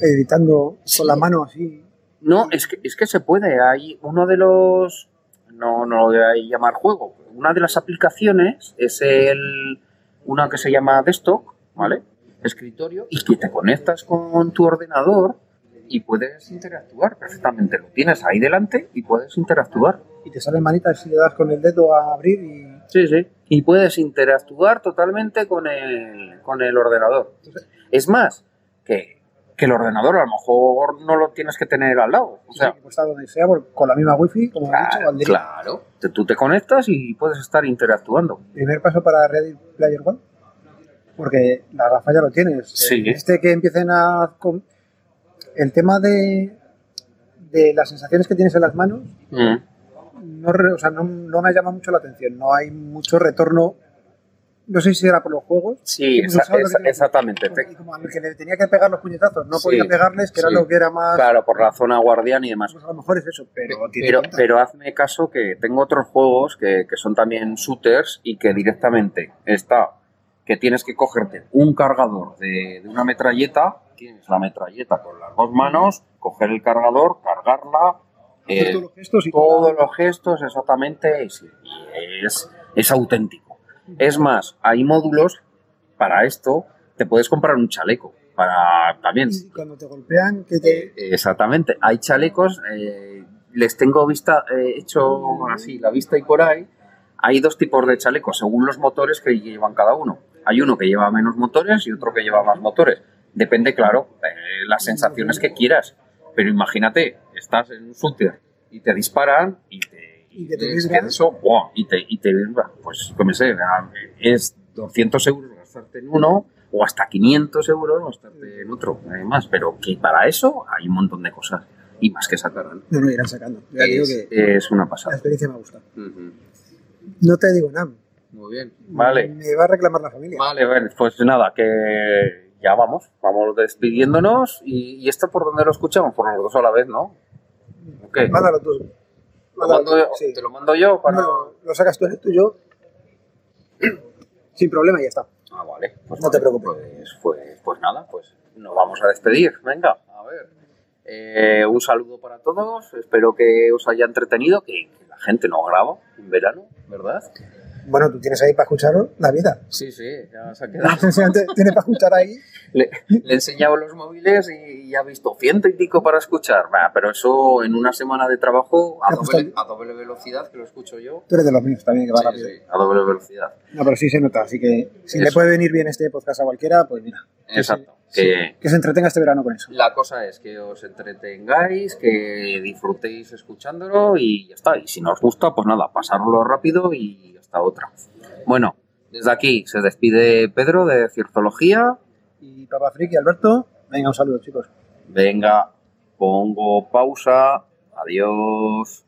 editando con la mano así? No, es que, es que se puede. Hay uno de los. No, no lo voy a llamar juego. Una de las aplicaciones es el. Una que se llama Desktop, ¿vale? Escritorio. Y que te conectas con tu ordenador y puedes interactuar perfectamente. Lo tienes ahí delante y puedes interactuar. Y te salen manitas si le das con el dedo a abrir y... Sí, sí. Y puedes interactuar totalmente con el, con el ordenador. Es más, que, que el ordenador a lo mejor no lo tienes que tener al lado. O sea, Sí, está donde sea con la misma wifi, como he dicho, claro, claro. Tú te conectas y puedes estar interactuando. Primer paso para Ready Player One. Porque la gafa ya lo tienes. Sí. Este que empiecen a... El tema de, de las sensaciones que tienes en las manos Mm. no, o sea, no, no me llama mucho la atención. No hay mucho retorno. No sé si era por los juegos. Sí, que tiene- exactamente. Te- Y como al que le tenía que pegar los puñetazos, no Sí, podía pegarles, que era lo que era más. Claro, por la zona guardián y demás. Pues a lo mejor es eso, pero Pero, hazme caso que tengo otros juegos que, que son también shooters y que directamente está que tienes que cogerte un cargador de, de una metralleta, tienes la metralleta con las dos manos, coger el cargador, cargarla, eh, todos los gestos y todos los gestos exactamente, y es, es auténtico. Es más, hay módulos para esto, te puedes comprar un chaleco para también Y cuando te golpean, que te. Exactamente. Hay chalecos, eh, les tengo vista, eh, hecho así, la vista y por ahí. Hay dos tipos de chalecos según los motores que llevan cada uno. Hay uno que lleva menos motores y otro que lleva más motores. Depende, claro, eh, las sensaciones que quieras. Pero imagínate, estás en un shooter y te disparan y te. Y que te es vibra. que eso, ¡buah! y te, y te. Pues, como sé, es 200 euros gastarte en uno o hasta 500 euros gastarte en otro, además. Pero que para eso hay un montón de cosas y más que sacarán. No, no, irán sacando. Ya digo Es, que es una la pasada. experiencia me ha gustado. Ujú. No te digo nada. Muy bien. Vale. Me va a reclamar la familia. Vale, vale, pues nada, que ya vamos, vamos despidiéndonos. ¿Y, y esto por dónde lo escuchamos? Por los dos a la vez, ¿no? ¿O qué? Mándalo tú. ¿Lo Mándalo mando tú, yo? sí. ¿Te lo mando yo? Para... No, lo sacas tú en el tuyo. Sin problema y ya está. Ah, vale. Pues No te preocupes. Pues, pues, pues nada, pues nos vamos a despedir. Venga, a ver. Eh, un saludo para todos. Espero que os haya entretenido, que, que la gente no graba en verano, ¿verdad? Bueno, tú tienes ahí para escucharlo la vida. Sí, sí, ya se ha quedado. Tienes para escuchar ahí. Le, le he enseñado los móviles y, y ha visto ciento y pico para escuchar. Va, pero eso en una semana de trabajo a pues doble, a doble velocidad, que lo escucho yo. Tú eres de los míos también, que va Sí, rápido. sí, a doble velocidad. No, pero sí se nota. Así que si Eso. le puede venir bien este podcast a cualquiera, pues mira. Exacto. se- Que Que se entretenga este verano con eso. la cosa es que os entretengáis, que disfrutéis escuchándolo y ya está. Y si no os gusta, pues nada, pasarlo rápido y otra. Bueno, desde aquí se despide Pedro de Ciertología. Y Papa Friki, Alberto, venga, un saludo, chicos. Venga, pongo pausa. Adiós.